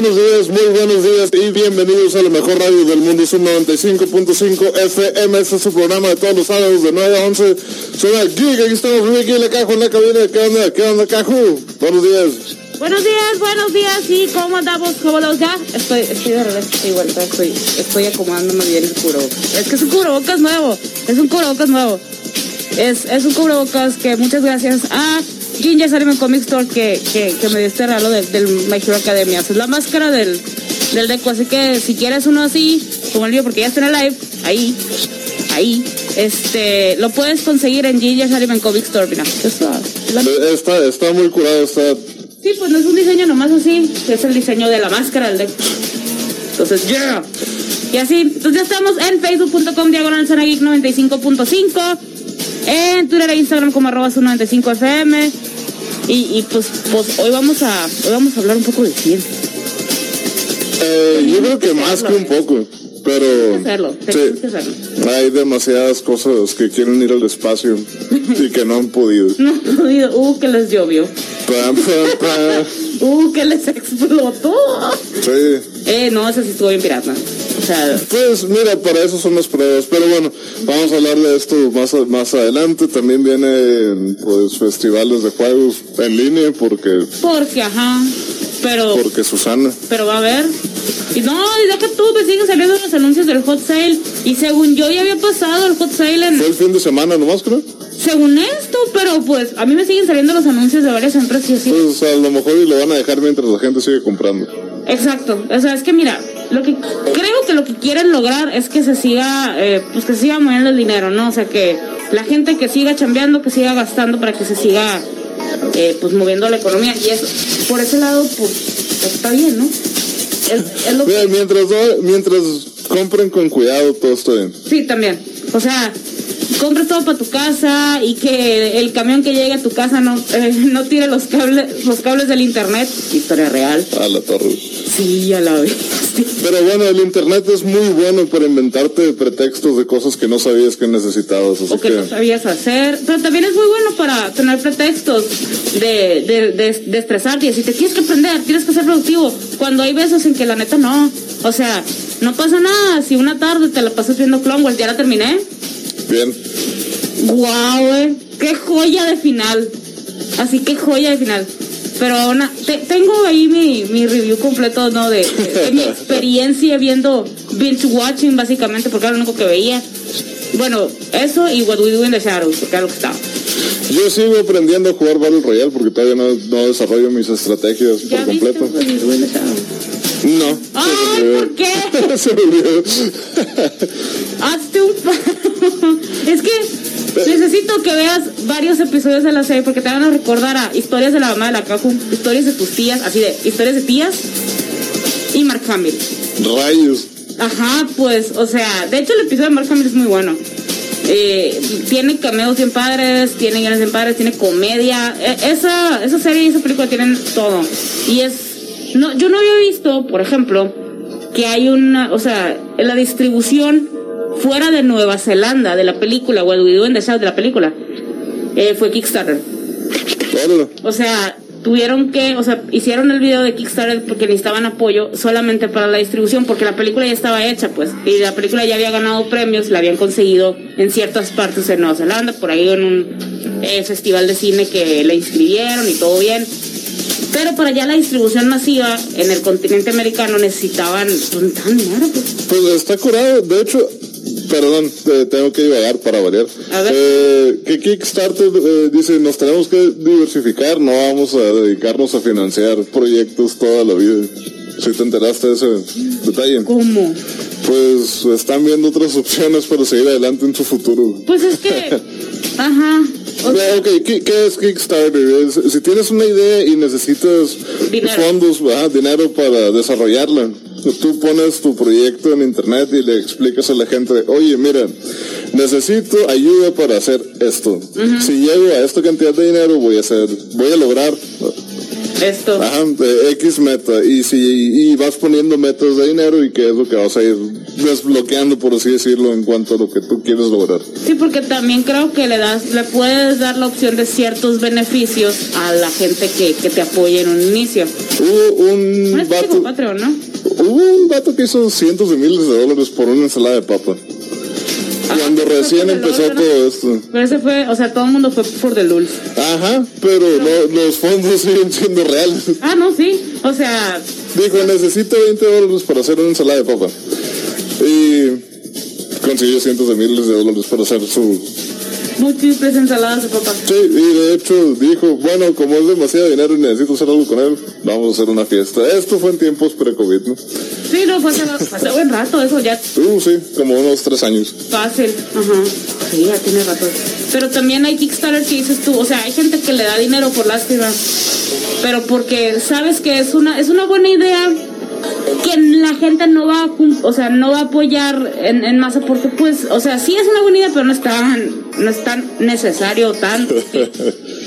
buenos días, muy buenos días y bienvenidos a la mejor radio del mundo, es un 95.5 FM, este es su programa de todos los sábados de 9 a 11. Soy aquí, aquí estamos, aquí en la caja, en la cabina, ¿qué onda, qué onda, Caju? Buenos días. Buenos días, buenos días, ¿y cómo andamos? ¿Cómo los ya? Estoy, estoy de regreso, estoy vuelta, estoy, estoy acomodándome bien el cubrebocas. Es que es un cubrebocas nuevo, es un cubrebocas nuevo. Es, es un cubrebocas que muchas gracias a Ginger Salmon Comic Store que, que, que me dio este regalo del, del My Hero Academia. Es la máscara del, del deco, así que si quieres uno así, como el mío, porque ya está en el live, ahí, ahí, este, lo puedes conseguir en Ginger Salmon Comic Store, mira. Está, está muy curado, está... Sí, pues no es un diseño nomás así, es el diseño de la máscara del deck. Entonces, yeah. Y así, entonces ya estamos en facebook.com diagonal zona geek 95.5, en Twitter e Instagram como arroba su 95fm. Y, y pues, pues hoy vamos a hoy vamos a hablar un poco de ciencia. Eh, yo creo que más que un poco, pero... Que hacerlo, que Sí, hacerlo. hay demasiadas cosas que quieren ir al espacio y que no han podido. No, jodido, uh, que les llovió. Uh, que les explotó. Sí. Eh, no, ese sí estuvo bien pirata. Pues mira, para eso son las pruebas. Pero bueno, vamos a hablar de esto más, más adelante. También vienen pues festivales de juegos en línea porque, porque, ajá, pero... porque Susana. pero va a haber. Y no, y deja tú, me siguen saliendo los anuncios del hot sale. Y según yo ya había pasado el hot sale en. Fue el fin de semana nomás, creo. Según esto, pero pues a mí me siguen saliendo los anuncios de varias empresas y así. Pues a lo mejor y lo van a dejar mientras la gente sigue comprando. Exacto. O sea, es que mira, lo que creo que lo que quieren lograr es que se siga, eh, pues que se siga moviendo el dinero, ¿no? O sea, que la gente que siga chambeando, que siga gastando para que se siga, eh, pues moviendo la economía. Y eso, por ese lado, pues está bien, ¿no? Es, es lo que Mira, mientras, no- mientras compren con cuidado, todo está bien. Sí, también. O sea, compras todo para tu casa y que el camión que llegue a tu casa no, eh, no tire los cables, los cables del internet. Historia real. A la torre. Sí, ya la vi. Pero bueno, el internet es muy bueno para inventarte pretextos de cosas que no sabías que necesitabas. Así O que no sabías hacer. Pero también es muy bueno para tener pretextos de, de, de, de estresarte y decirte, tienes que aprender, tienes que ser productivo. Cuando hay veces en que la neta no. O sea, no pasa nada. Si una tarde te la pasas viendo Clone Wars, ya la terminé. bien. Guau, güey. Qué joya de final. Así que joya de final. Pero na- te- tengo ahí mi, mi review completo, ¿no? De, de- de mi experiencia viendo binge watching, básicamente, porque era lo único que veía. Bueno, eso y What We Do in the Shadows, porque era lo que estaba. Yo sigo aprendiendo a jugar Battle Royale porque todavía no, no desarrollo mis estrategias por ¿Ya viste completo. What We Do in the Shadows? No. Ay. ¿por qué? se me olvidó. Hazte un. Es que necesito que veas varios episodios de la serie porque te van a recordar a historias de la mamá de la Kaku, historias de tus tías, así de historias de tías y Mark Hamill. Rayos. Ajá, pues, o sea, de hecho el episodio de Mark Hamill es muy bueno. Eh, tiene cameos bien padres, tiene guiones bien padres, tiene comedia. E- esa, esa serie y esa película tienen todo. Y es. No, yo no había visto, por ejemplo, que hay una. O sea, en la distribución fuera de Nueva Zelanda de la película, o el in the de la película, eh, fue Kickstarter. O sea, tuvieron que, o sea, hicieron el video de Kickstarter porque necesitaban apoyo solamente para la distribución, porque la película ya estaba hecha, pues, y la película ya había ganado premios, la habían conseguido en ciertas partes de Nueva Zelanda, por ahí en un eh, festival de cine que la inscribieron y todo bien. Pero para ya la distribución masiva en el continente americano necesitaban, pues, necesitaban dinero, pues. Pues está curado. De hecho, perdón, eh, tengo que divagar para variar. A ver. Eh, que Kickstarter eh, dice, nos tenemos que diversificar, no vamos a dedicarnos a financiar proyectos toda la vida. Si te enteraste de ese detalle. ¿Cómo? Pues están viendo otras opciones para seguir adelante en su futuro. Pues es que, ajá. o sea, Eh, ok, ¿qué, qué es Kickstarter? Es- si tienes una idea y necesitas Dinero. fondos, ah, dinero para desarrollarla, tú pones tu proyecto en internet y le explicas a la gente, oye, mira, necesito ayuda para hacer esto. Si llego a esta cantidad de dinero, voy a hacer, voy a lograr esto. Ajá, X meta. Y si y vas poniendo metas de dinero y qué es lo que vas a ir desbloqueando, por así decirlo, en cuanto a lo que tú quieres lograr. Sí, porque también creo que le das, le puedes dar la opción de ciertos beneficios a la gente que, que te apoye en un inicio. Hubo un vato, Patreon, ¿no? hubo un vato que hizo cientos de miles de dólares por una ensalada de papa. Cuando recién empezó todo esto. Pero ese fue, o sea, todo el mundo fue por The Lulz. Ajá, pero lo- los fondos siguen siendo reales. Ah, no, sí. O sea, Dijo, necesito 20 dólares para hacer una ensalada de papa. Y consiguió cientos de miles de dólares para hacer su... múltiples ensaladas de papa. Sí, y de hecho dijo, bueno, como es demasiado dinero y necesito hacer algo con él, vamos a hacer una fiesta. Esto fue en tiempos pre-COVID, ¿no? Sí, no, fue hace, fue hace buen rato, eso ya Uh, sí, como unos tres años. fácil. Ajá. Sí, ya tiene rato. Pero también hay Kickstarter que dices tú, o sea, hay gente que le da dinero por lástima. Pero porque sabes que es una, es una buena idea que la gente no va a, o sea, no va a apoyar en, en masa porque pues, o sea, sí es una buena idea, pero no es tan, no es tan necesario tanto.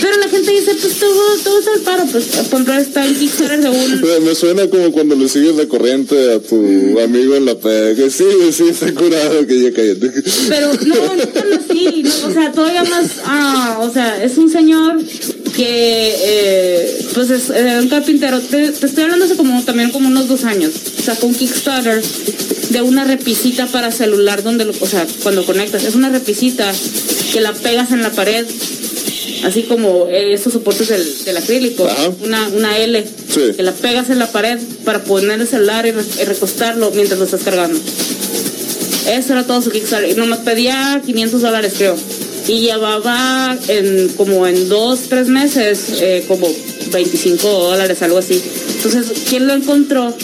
Pero la gente dice, pues todo, todo está al paro, pues comprar está en Kickstarter Eh, Me suena como cuando le sigues la corriente a tu amigo en la pega. Que sí, sí, está curado que ya cállate. Pero no, no así, no, o sea, todavía más, ah, o sea, es un señor que, eh, pues es eh, un carpintero, te, te estoy hablando hace como, también como unos dos años, sacó un Kickstarter de una repisita para celular donde, lo, o sea, cuando conectas, es una repisita que la pegas en la pared, así como eh, estos soportes del, del acrílico, Ajá. una, una L, Sí. que la pegas en la pared para poner el celular y, re- y recostarlo mientras lo estás cargando. Eso era todo su Kickstarter. Y nomás pedía 500 dólares, creo. Y llevaba en como en dos, tres meses, eh, como 25 dólares, algo así. Entonces, ¿quién lo encontró?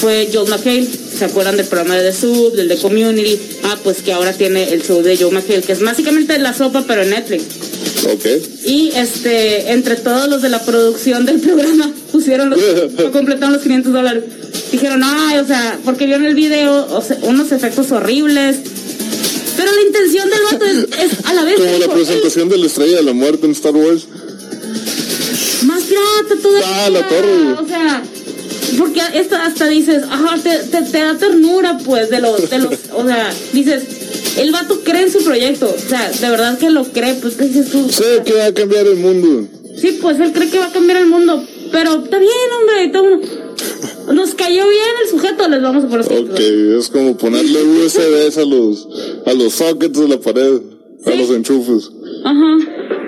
Fue Joe McHale. ¿Se acuerdan del programa de The Sub, del de Community? Ah, pues que ahora tiene el show de Joe McHale, que es básicamente la sopa, pero en Netflix. Ok. Y este, entre todos los de la producción del programa, pusieron los, completaron los 500 dólares. Dijeron, ay, o sea, porque vieron el video, o sea, unos efectos horribles. Pero la intención del vato es, es a la vez. Como la presentación de la estrella de la muerte en Star Wars. "Ey, más pirata todavía. Ah, la torre. O sea, porque esto hasta dices, ajá, te, te, te da ternura, pues, de los, de los, o sea, dices, el vato cree en su proyecto. O sea, de verdad que lo cree, pues, ¿qué dices tú? Sé que va a cambiar el mundo. Sí, pues él cree que va a cambiar el mundo. Pero está bien, hombre. está uno- Nos cayó bien el sujeto, les vamos a poner. Ok, es como ponerle USBs a los, a los sockets de la pared, a los enchufes. Ajá.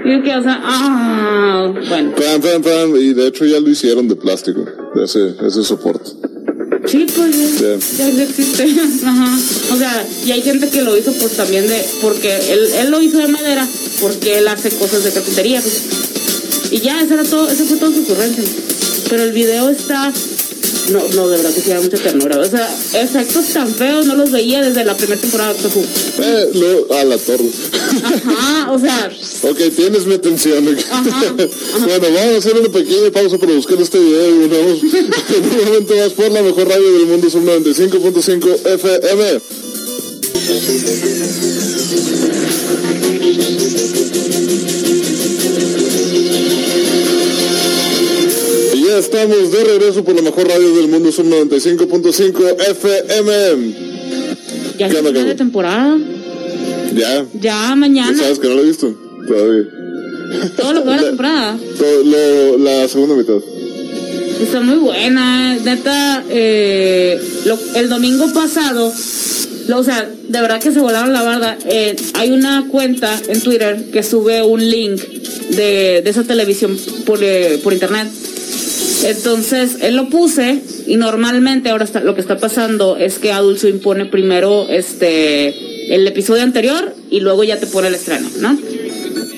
Y que, o sea, ah, bueno. Pam, pam, pam, y de hecho ya lo hicieron de plástico, de ese, ese soporte. Sí, pues ya, Sí. ya, ya existe. Ajá. O sea, y hay gente que lo hizo pues también de, porque él, él lo hizo de madera, porque él hace cosas de carpintería. pues. Y ya, eso era todo, eso fue todo su ocurrencia. Pero el video está, no, no, de verdad que sí da mucha ternura. O sea, efectos tan feos no los veía desde la primera temporada de Doctor Who. Eh, lo, a la torre. Ajá, o sea, ok, tienes mi atención. Ajá, bueno, vamos a hacer una pequeña pausa para buscar este video y volvemos en un momento más por la mejor radio del mundo, son 95.5 FM. Ya estamos de regreso por la mejor radio del mundo, son 95.5 FM. ya ¿Qué es final de temporada. Ya, Ya ya mañana, sabes que no lo he visto todavía. todo lo que va la temporada. Todo lo- la segunda mitad. Está muy buena, neta. eh, lo- el domingo pasado, lo- o sea, de verdad que se volaron la barda. eh, hay una cuenta en Twitter que sube un link de, de esa televisión por, eh, por internet. Entonces, él lo puse y normalmente ahora está, lo que está pasando es que Adult Swim pone primero este el episodio anterior y luego ya te pone el estreno, ¿no?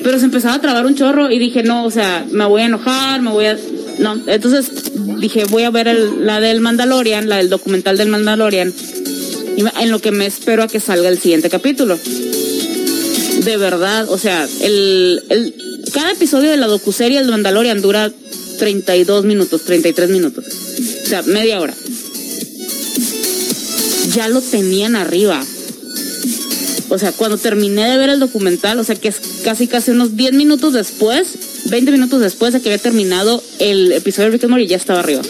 Pero se empezaba a trabar un chorro y dije, no, o sea, me voy a enojar, me voy a... No, entonces dije, voy a ver la del Mandalorian, la del documental del Mandalorian, en lo que me espero a que salga el siguiente capítulo. De verdad, o sea, el, el, cada episodio de la docuserie del Mandalorian dura 32 minutos, 33 minutos. O sea, media hora. Ya lo tenían arriba. O sea, cuando terminé de ver el documental, o sea, que es casi casi unos 10 minutos después, 20 minutos después de que había terminado el episodio de Rick and Morty, ya estaba arriba.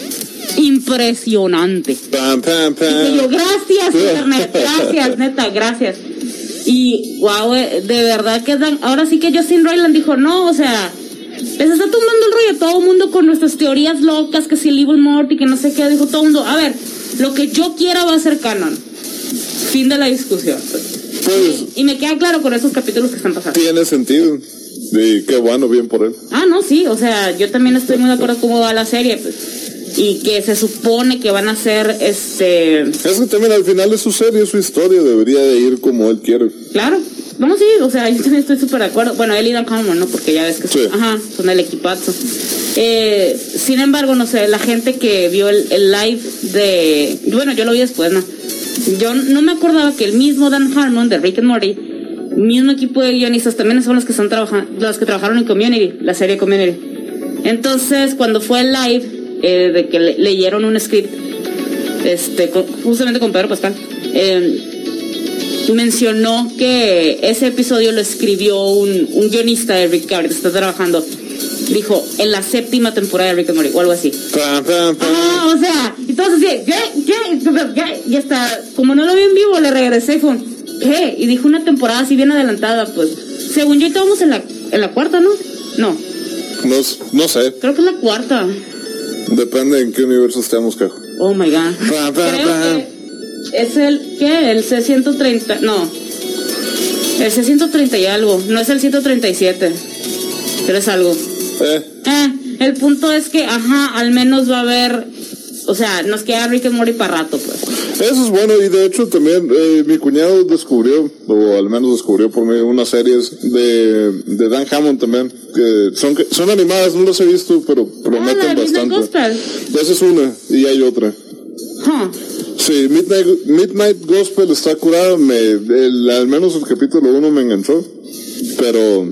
Impresionante. Pam, pam, Y yo, pam. gracias, internet, gracias, neta, gracias. Y, wow, de verdad que dan, ahora sí que Justin Roiland dijo, no, o sea, les está tomando el rollo todo el mundo con nuestras teorías locas, que si el Evil Morty, que no sé qué, dijo todo el mundo, a ver, lo que yo quiera va a ser canon. Fin de la discusión. Pues Y me queda claro con esos capítulos que están pasando. tiene sentido. Y qué bueno, bien por él. Ah, no, sí, o sea, yo también estoy muy de acuerdo cómo va la serie, pues. Y que se supone que van a ser, este, Es que también al final es su serie, es su historia, debería de ir como él quiere. Claro. Vamos sí, o sea, yo también estoy súper de acuerdo. Bueno, él y Dan Harmon, ¿no? Porque ya ves que Sí. ajá, son el equipazo. Eh, sin embargo, no sé, la gente que vio el, el live de... Bueno, yo lo vi después, ¿no? Yo no me acordaba que el mismo Dan Harmon de Rick and Morty, mismo equipo de guionistas, también son los que están trabajando, los que trabajaron en Community, la serie Community. Entonces, cuando fue el live eh, de que le- leyeron un script, este, con- justamente con Pedro Pascal, eh, mencionó que ese episodio lo escribió un, un guionista de Rick que ahorita está trabajando. Dijo, en la séptima temporada de Rick and Morty, o algo así. Ah, o sea, y todos así, ¿qué? ¿Qué? Y hasta, como no lo vi en vivo, le regresé y fue, ¿qué? Y dijo una temporada así bien adelantada, pues. Según yo, estábamos en la, en la cuarta, ¿no? No, No, no sé, creo que es la cuarta. depende en qué universo estemos, cajo. Oh my god. Creo que es el, ¿qué? El C130, no. El C130 y algo, no es el 137. Pero es algo. Eh, Eh, el punto es que, ajá, al menos va a haber, o sea, nos queda Rick and Morty para rato, pues. eso es bueno y de hecho también eh, mi cuñado descubrió, o al menos descubrió por mí, unas series de, de Dan Hammond también, que son, que son animadas, no las he visto, pero Ah, prometen Midnight bastante. Gospel. Esa es una y hay otra. Huh. Sí, Midnight, Midnight Gospel está curada, me, el- al menos el capítulo uno me enganchó, pero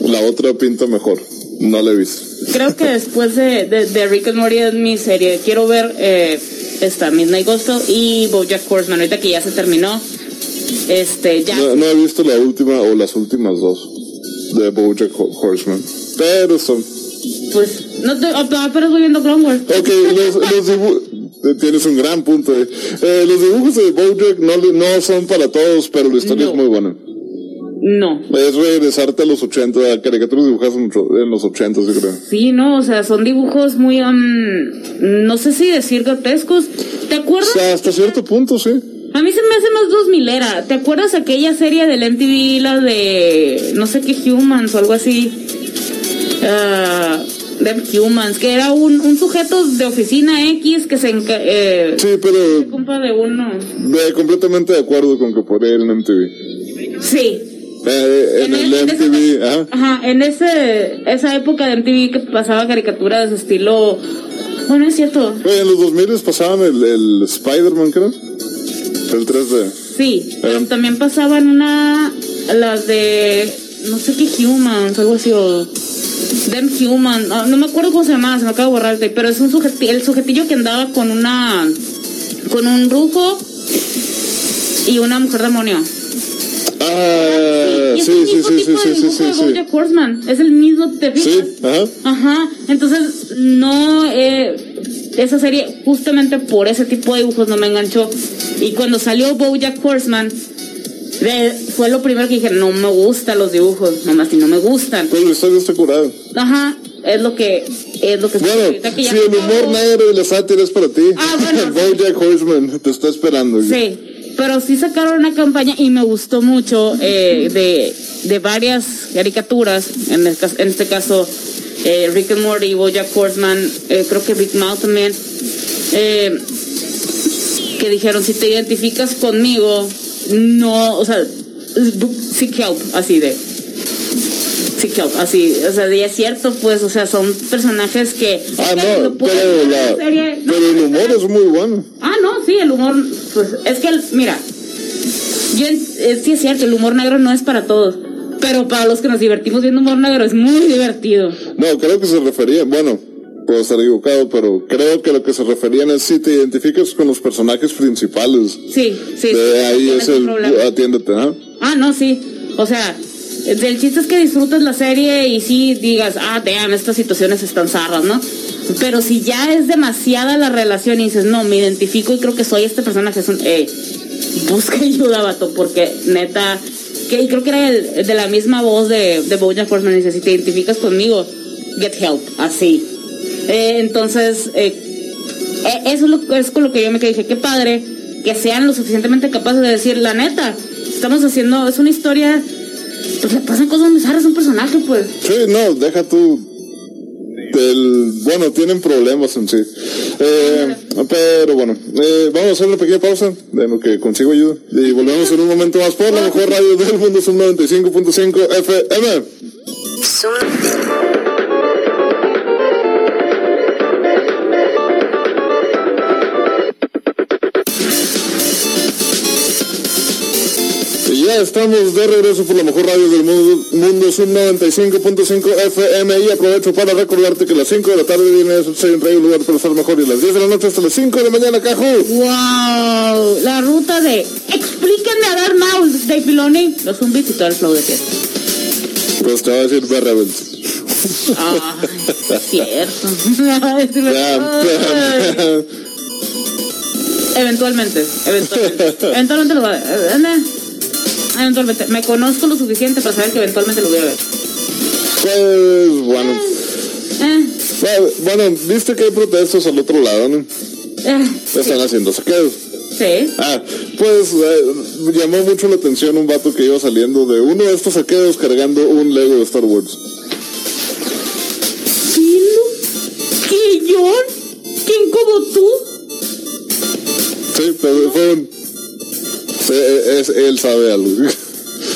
la otra pinta mejor, no la he visto. Creo que después de, de, de Rick and Morty es mi serie. Quiero ver eh, esta Midnight Gospel y BoJack Horseman. Ahorita que ya se terminó, este, ya. No, no he visto la última o las últimas dos de BoJack Ho- Horseman, pero son... Pues, no te, ah, pero estoy viendo Clone Wars. Ok, los, los dibujos... Tienes un gran punto. eh. Eh, los dibujos de BoJack no, no son para todos, pero la historia No. es muy buena. No. Es regresarte a los 80, a caricaturas dibujadas en los 80, yo creo. Sí, no, o sea, son dibujos muy, am, no sé si decir grotescos. ¿Te O acuerdas? sea, hasta cierto punto, sí. A mí se me hace más dos milera. ¿Te acuerdas aquella serie del MTV, la de no sé qué Humans o algo así? Ah, Them Humans, que era un, un sujeto de oficina X que se enca eh, Sí, pero de uno. de- completamente de acuerdo con que podría ir en MTV. Sí. Eh, en, En el el- en ese- MTV, ajá. Ajá, en ese, esa época de MTV que pasaba caricaturas de estilo. Bueno, es cierto. Oye, en los 2000 pasaban el, el Spider-Man, creo. El 3D. Sí, pero Eh. también pasaban una, las de, no sé qué Humans, algo así, o Them Human, no, no me acuerdo cómo se llamaba, se me acaba de borrar, el- pero es un sujeti- el sujetillo que andaba con una, con un brujo y una mujer demonio. Ah, sí, el sí, mismo sí, tipo sí, de sí, sí, dibujo sí, de sí. Horseman, es el mismo, ¿te fijas? Sí, ajá. Ajá, entonces no, eh, esa serie justamente por ese tipo de dibujos no me enganchó. Y cuando salió BoJack Horseman, de- fue lo primero que dije, no me gustan los dibujos, nomás si no me gustan. Pues la historia está curada. Ajá, es lo que, es lo que Bueno, que si el humor negro y la sátira es para ti, Ah, bueno, BoJack Horseman te está esperando. Sí, pero sí sacaron una campaña y me gustó mucho eh, de, de varias caricaturas, en, el en este caso eh, Rick and Morty, BoJack Horseman, eh, creo que Big Mouth también, eh, que dijeron, si te identificas conmigo, no, o sea, seek help, así de... Seek help, así, o sea, y es cierto, pues, o sea, son personajes que... Ah, no, pueden pero, la, serie, no, pero el humor es muy bueno. Ah, no, sí, el humor, pues es que, el- mira, yo, eh, sí es cierto, el humor negro no es para todos, pero para los que nos divertimos viendo humor negro es muy divertido. No, creo que se refería, bueno, puedo estar equivocado, pero creo que lo que se referían es si te identificas con los personajes principales. Sí, sí. De ahí es el problema. atiéndete, ¿ah? Ah, no, sí, o sea, El chiste es que disfrutes la serie y sí digas, ah, damn, estas situaciones están zarras, ¿no? Pero si ya es demasiada la relación y dices, no, me identifico y creo que soy este personaje, es un, eh, busca ayuda, vato, porque neta, que y creo que era el, de la misma voz de, de Bojack Horseman, dice, si te identificas conmigo, get help, así. Eh, entonces, eh, eh, eso es, lo, es con lo que yo me quedé, dije, qué padre que sean lo suficientemente capaces de decir, la neta, estamos haciendo, es una historia, pues le pasan cosas muy bizarras a un personaje, pues. Sí, no, deja tú. El, bueno, tienen problemas en sí. Eh, pero bueno, eh, vamos a hacer una pequeña pausa de lo que consigo ayuda. Y volvemos en un momento más por la mejor radio del mundo, son 95.5 FM. Estamos de regreso por la mejor radio del mundo, mundo Sub 95.5 FM y aprovecho para recordarte que a las 5 de la tarde viene Soy un lugar para estar mejor y a las 10 de la noche hasta las 5 de la mañana, Cajú. ¡Wow! La ruta de Explíquenme a dar mouse de Filoni, los zombies y todo el flow de fiesta. Pues te va a decir. Ay, es cierto. Eventualmente, eventualmente. Eventualmente lo va a ver. Eh, Eventualmente. Me conozco lo suficiente para saber que eventualmente lo voy a ver. Pues bueno. Eh, Bueno, Bueno, viste que hay protestos al otro lado, ¿no? eh, Están haciendo saqueos. sí. Ah, pues eh, llamó mucho la atención un vato que iba saliendo de uno de estos saqueos cargando un Lego de Star Wars. ¿Quién? ¿Quién yo? ¿Quién como tú? Sí, pero fue un... es- él sabe algo.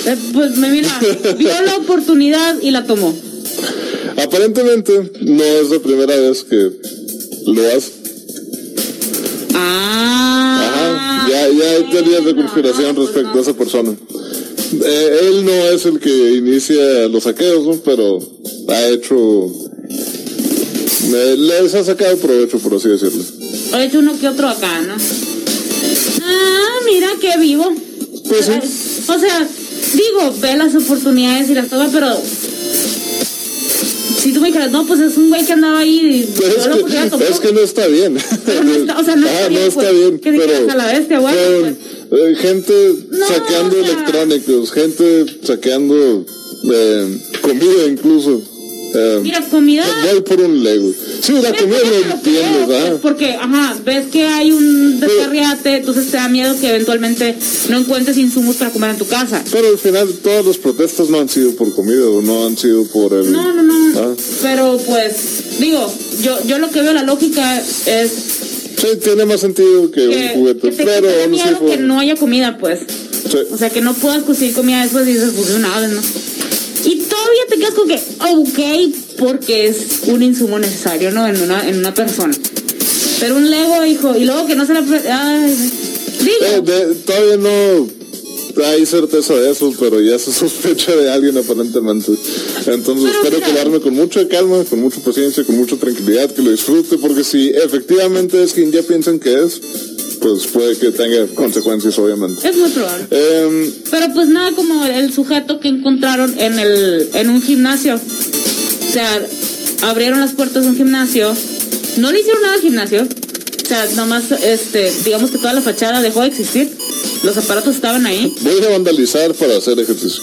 Eh, pues me mira, vio la oportunidad y la tomó. Aparentemente no es la primera vez que lo hace. Ah. Ajá, ya, ya hay teorías de conspiración respecto a esa persona. Eh, él no es el que inicia los saqueos, ¿no? pero ha hecho... eh, les ha sacado provecho, por así decirlo. He hecho uno que otro acá, ¿no? Ah, mira qué vivo. Pues sí. O sea, digo, ve las oportunidades y las toma, pero. Si tú me dijeras, no, pues es un güey que andaba ahí y Pero lo es, que, es que no está bien. Pero no está- o sea, no está Ajá, bien, no está pues, bien, que pero a la bestia, bueno, con, eh, gente No, saqueando o sea. electrónicos, gente saqueando eh, comida incluso. Eh, Mira, comida. voy por un Lego. Sí, la comida lo pues, ¿ah? Porque, ajá, ves que hay un descarriate, entonces te da miedo que eventualmente no encuentres insumos para comer en tu casa. Pero al final todas las protestas no han sido por comida o no han sido por el... No, no, no. Ah. Pero pues, digo, yo, yo lo que veo la lógica es Sí, tiene más sentido que, un juguete, que te, pero que fue- que no haya comida, pues. Sí. O sea, que no puedas conseguir comida después y dices, pues vez, ¿no? Y todavía te quedas con que, ok, porque es un insumo necesario, ¿no? En una, en una persona. Pero un Lego, hijo, y luego que no se la... Ay, Eh, de- todavía no hay certeza de eso, pero ya se sospecha de alguien aparentemente. Entonces Pero espero mira. quedarme con mucha calma, con mucha paciencia, con mucha tranquilidad, que lo disfrute, porque si efectivamente es quien ya piensan que es, pues puede que tenga consecuencias, obviamente. es muy probable. Em, Pero pues nada como el sujeto que encontraron en el en un gimnasio. O sea, abrieron las puertas de un gimnasio. No le hicieron nada al gimnasio. O sea, nomás, este, digamos que toda la fachada dejó de existir. Los aparatos estaban ahí. voy a vandalizar para hacer ejercicio.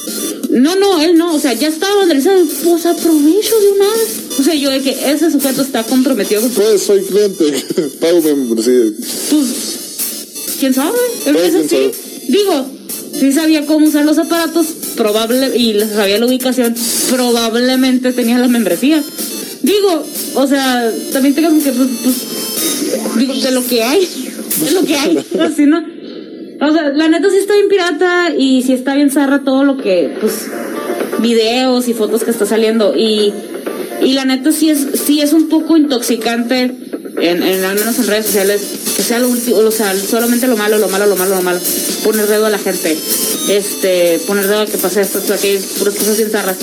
No, no, él no. O sea, ya estaba vandalizado. Pues aprovecho de una vez. O sea, yo de que ese sujeto está comprometido con Pues soy cliente, pago mi membresía. Pues, quién sabe. Él Pues, es así. Digo, si sabía cómo usar los aparatos, probable y les sabía la ubicación, probablemente tenía la membresía. Digo, o sea, también tengas que, pues, pues, digo, de lo que hay, es lo que hay, así, ¿no? O sea, la neta sí está bien pirata y sí está bien zarra todo lo que, pues, videos y fotos que está saliendo y, y la neta sí es, sí es un poco intoxicante en, en al menos en redes sociales que sea lo último, o sea, solamente lo malo, lo malo, lo malo, lo malo, poner dedo a la gente, este, poner dedo a que pase esto, esto, aquello, puras cosas bien zarras.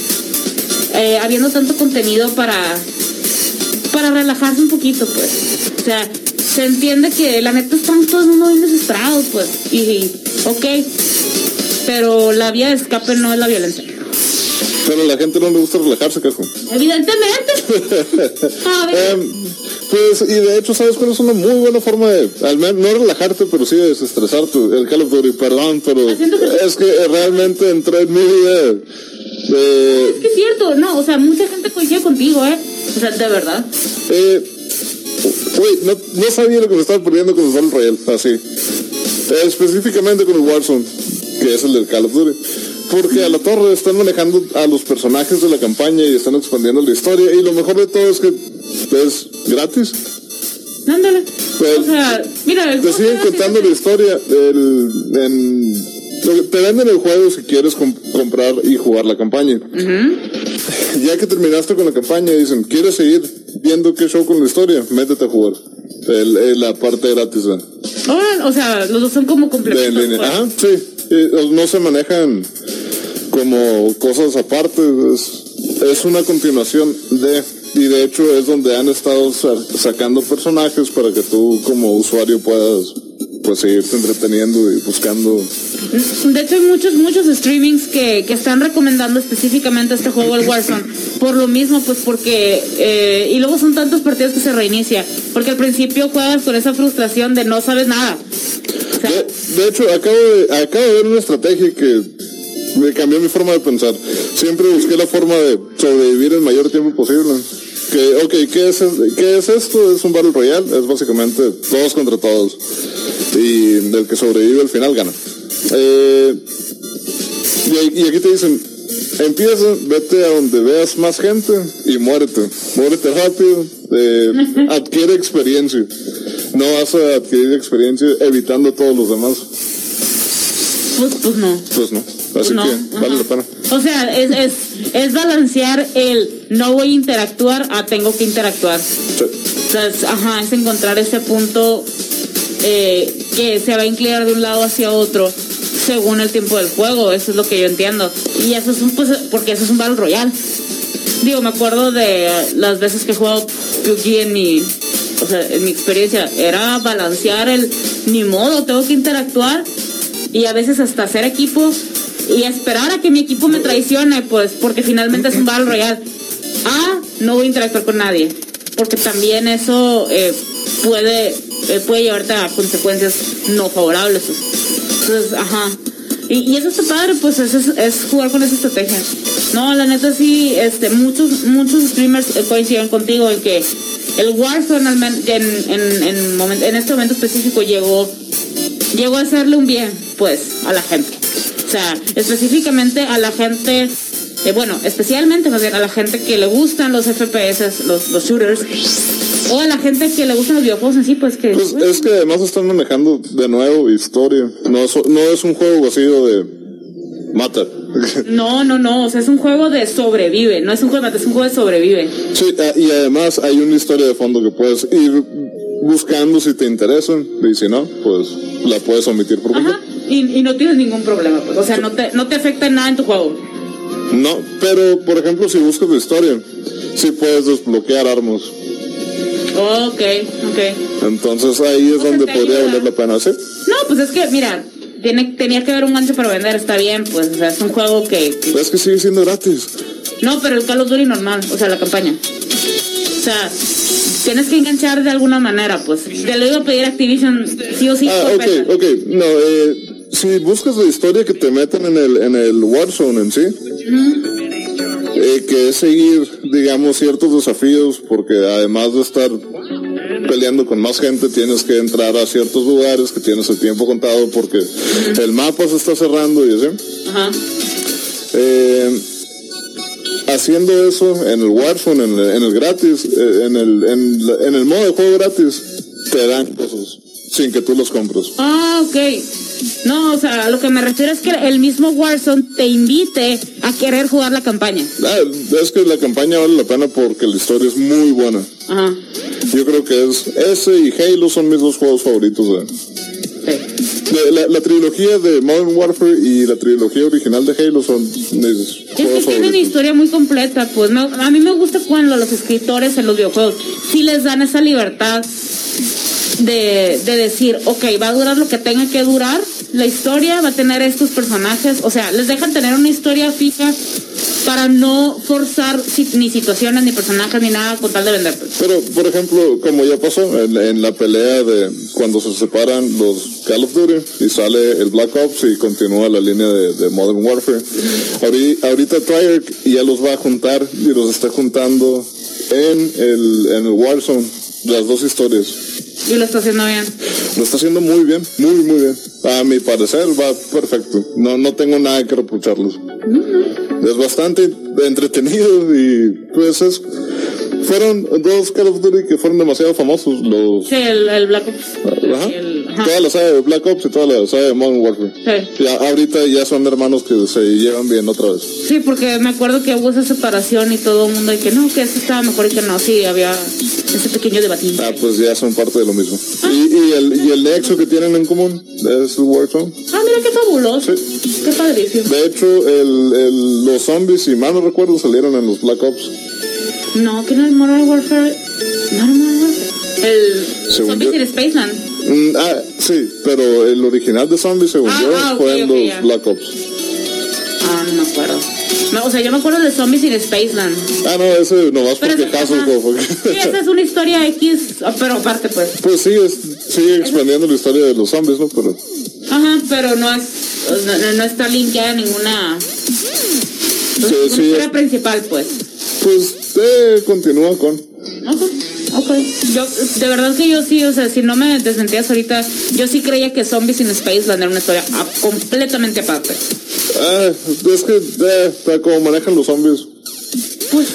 Eh, habiendo tanto contenido para para relajarse un poquito, pues. O sea, se entiende que la neta estamos todo el mundo bien desesperados, pues. Y, y, ok, pero la vía de escape no es la violencia. Pero a la gente no le gusta relajarse, cajo. Evidentemente. A ver. Em, pues, y de hecho, ¿sabes cuál es una muy buena forma de, al menos, no relajarte, pero sí de desestresarte? El Call of Duty, perdón, pero es que realmente entré en mi vida de, Es que es cierto, no, o sea, mucha gente coincide contigo, ¿eh? O sea, de verdad. eh, güey, no, no sabía lo que me estaba perdiendo con el Battle Royale, así. Eh, específicamente con el Warzone, que es el del Call of Duty. Porque a la torre están manejando a los personajes de la campaña y están expandiendo la historia. Y lo mejor de todo es que es gratis. Ándale. Pues, o sea, mira, el Te siguen contando la historia. El, en- te venden el juego si quieres com- comprar y jugar la campaña. Ya que terminaste con la campaña, dicen, ¿quieres seguir viendo qué show con la historia? Métete a jugar. El- el- la parte gratis o sea, los dos son como complementos. pues. Ajá, sí. Eh, No se manejan como cosas aparte. Es, es una continuación de... Y de hecho es donde han estado sa- sacando personajes para que tú como usuario puedas pues seguirte entreteniendo y buscando De hecho, hay muchos, muchos streamings que, que están recomendando específicamente este juego, el Warzone. Por lo mismo, pues porque... eh, y luego son tantos partidos que se reinicia. Porque al principio juegas con esa frustración de no sabes nada. O sea, De, de hecho, acabo de, acabo de ver una estrategia que me cambió mi forma de pensar. Siempre busqué la forma de sobrevivir el mayor tiempo posible. Que, ok, ¿qué es, ¿qué es esto? Es un Battle Royale, es básicamente todos contra todos. Y del que sobrevive al final gana. Eh, y, y aquí te dicen, empieza, vete a donde veas más gente y muérete. Muérete rápido, eh, adquiere experiencia. No vas a adquirir experiencia evitando a todos los demás. pues, pues no. Pues no. Así no. que vale ajá. la pena. O sea, es, es, es balancear el no voy a interactuar a tengo que interactuar. Sí. O sea, es- ajá, es encontrar ese punto eh, que se va a inclinar de un lado hacia otro según el tiempo del juego. Eso es lo que yo entiendo. Y eso es un, pues, porque eso es un Battle Royale. Digo, me acuerdo de las veces que he jugado PUBG en mi, o sea, en mi experiencia. Era balancear el ni modo, tengo que interactuar y a veces hasta hacer equipo y esperar a que mi equipo me traicione, pues, porque finalmente es un Battle Royale. A, no voy a interactuar con nadie, porque también eso eh, puede, eh, puede llevarte a consecuencias no favorables. Entonces, ajá. Y, eso está padre, pues es, es, jugar con esa estrategia. No, la neta sí, este, muchos, muchos streamers eh, coinciden contigo en que el Warzone en, en, en, en este momento específico llegó, llegó a hacerle un bien, pues, a la gente. Sea, específicamente a la gente, eh, bueno, especialmente más bien a la gente que le gustan los FPS, los, los shooters, o a la gente que le gustan los videojuegos en sí, pues que... Pues es que además están manejando de nuevo historia. No es, no es un juego vacío de mata. No, no, no, o sea, es un juego de sobrevive, no es un juego de mata, es un juego de sobrevive. Sí, ah, y además hay una historia de fondo que puedes ir buscando si te interesa. Y si no, pues la puedes omitir por Ajá. Y, y no tienes ningún problema, pues, o sea, no te, no te afecta en nada en tu juego. No, pero por ejemplo, si buscas la historia, sí puedes desbloquear armas. Ok, ok. Entonces ahí es O sea, donde podría ayuda. valer la pena. ¿sí? No, pues es que, mira, tiene, tenía que haber un gancho para vender, está bien, pues, o sea, es un juego que... que- Es que sigue siendo gratis. No, pero el Call of Duty normal, o sea, la campaña. O sea, tienes que enganchar de alguna manera, pues. Te lo iba a pedir Activision sí o sí Ah, ok, ok. No, eh, si buscas la historia que te meten en el, en el Warzone en sí, eh, que es seguir, digamos, ciertos desafíos, porque además de estar peleando con más gente, tienes que entrar a ciertos lugares que tienes el tiempo contado porque el mapa se está cerrando y así. Ajá. Eh, haciendo eso en el Warzone, en el, en el gratis, eh, en, el, en, en el modo de juego gratis, te dan cosas sin que tú los compres. Ah, ok. No, o sea, a lo que me refiero es que el mismo Warzone te invite a querer jugar la campaña. Ah, es que la campaña vale la pena porque la historia es muy buena. Ajá. Yo creo que es ese y Halo son mis dos juegos favoritos. de- Sí. la, la trilogía de Modern Warfare y la trilogía original de Halo son mis Es que tienen favoritos. historia muy completa, pues me- a mí me gusta cuando los escritores en los videojuegos sí les dan esa libertad de, de decir, ok, va a durar lo que tenga que durar, la historia va a tener estos personajes, o sea, les dejan tener una historia fija para no forzar si- ni situaciones, ni personajes, ni nada con tal de vender. Pero, por ejemplo, como ya pasó en, la pelea de cuando se separan los Call of Duty y sale el Black Ops y continúa la línea de, de Modern Warfare. Ahori- Ahorita Treyarch ya los va a juntar y los está juntando en el, en el Warzone, las dos historias. Y lo está haciendo bien. Lo está haciendo muy bien, muy, muy bien. A mi parecer va perfecto. No, no tengo nada que reprocharles. Es bastante entretenido y pues es... Fueron dos Call of Duty que fueron demasiado famosos. Los, Sí, el, el Black Ops. ajá, el- ajá. toda la saga de Black Ops y toda la saga de Modern Warfare. Sí. Ya, ahorita ya son hermanos que se llevan bien otra vez. Sí, porque me acuerdo que hubo esa separación y todo el mundo y que no, que este estaba mejor y que no. Sí, había ese pequeño debatín. Ah, pues ya son parte de lo mismo. Y, y el, y el nexo que tienen en común es el Warzone. Ah, mira qué fabuloso. Qué padrísimo. De hecho, el, el- los zombies, si mal no recuerdo, salieron en los Black Ops. No, que no es Modern Warfare. No, no, Warfare. El Según Zombies yo- in Spaceland. Mm, ah, sí, pero el original de zombies, según Ah, yo, ah, ok, fue en ok, los ya. Black Ops. Ah, no me acuerdo. No, o sea, yo me acuerdo de Zombies in Spaceland. Ah, no, ese nomás Pero porque casos, como porque- Sí, esa es una historia X, pero aparte, pues. Pues sí, es, sigue expandiendo la historia de los zombies, ¿no? Pero Ajá, pero no es. No, no- está linkeada a ninguna. Sí, sí, historia es- principal, pues. pues eh, continúa con. Ok, ok. Yo, de verdad que yo sí, o sea, si no me desmentías ahorita, yo sí creía que Zombies in Spaceland era una historia completamente aparte. Ah, es que, eh, como manejan los zombies. Pues,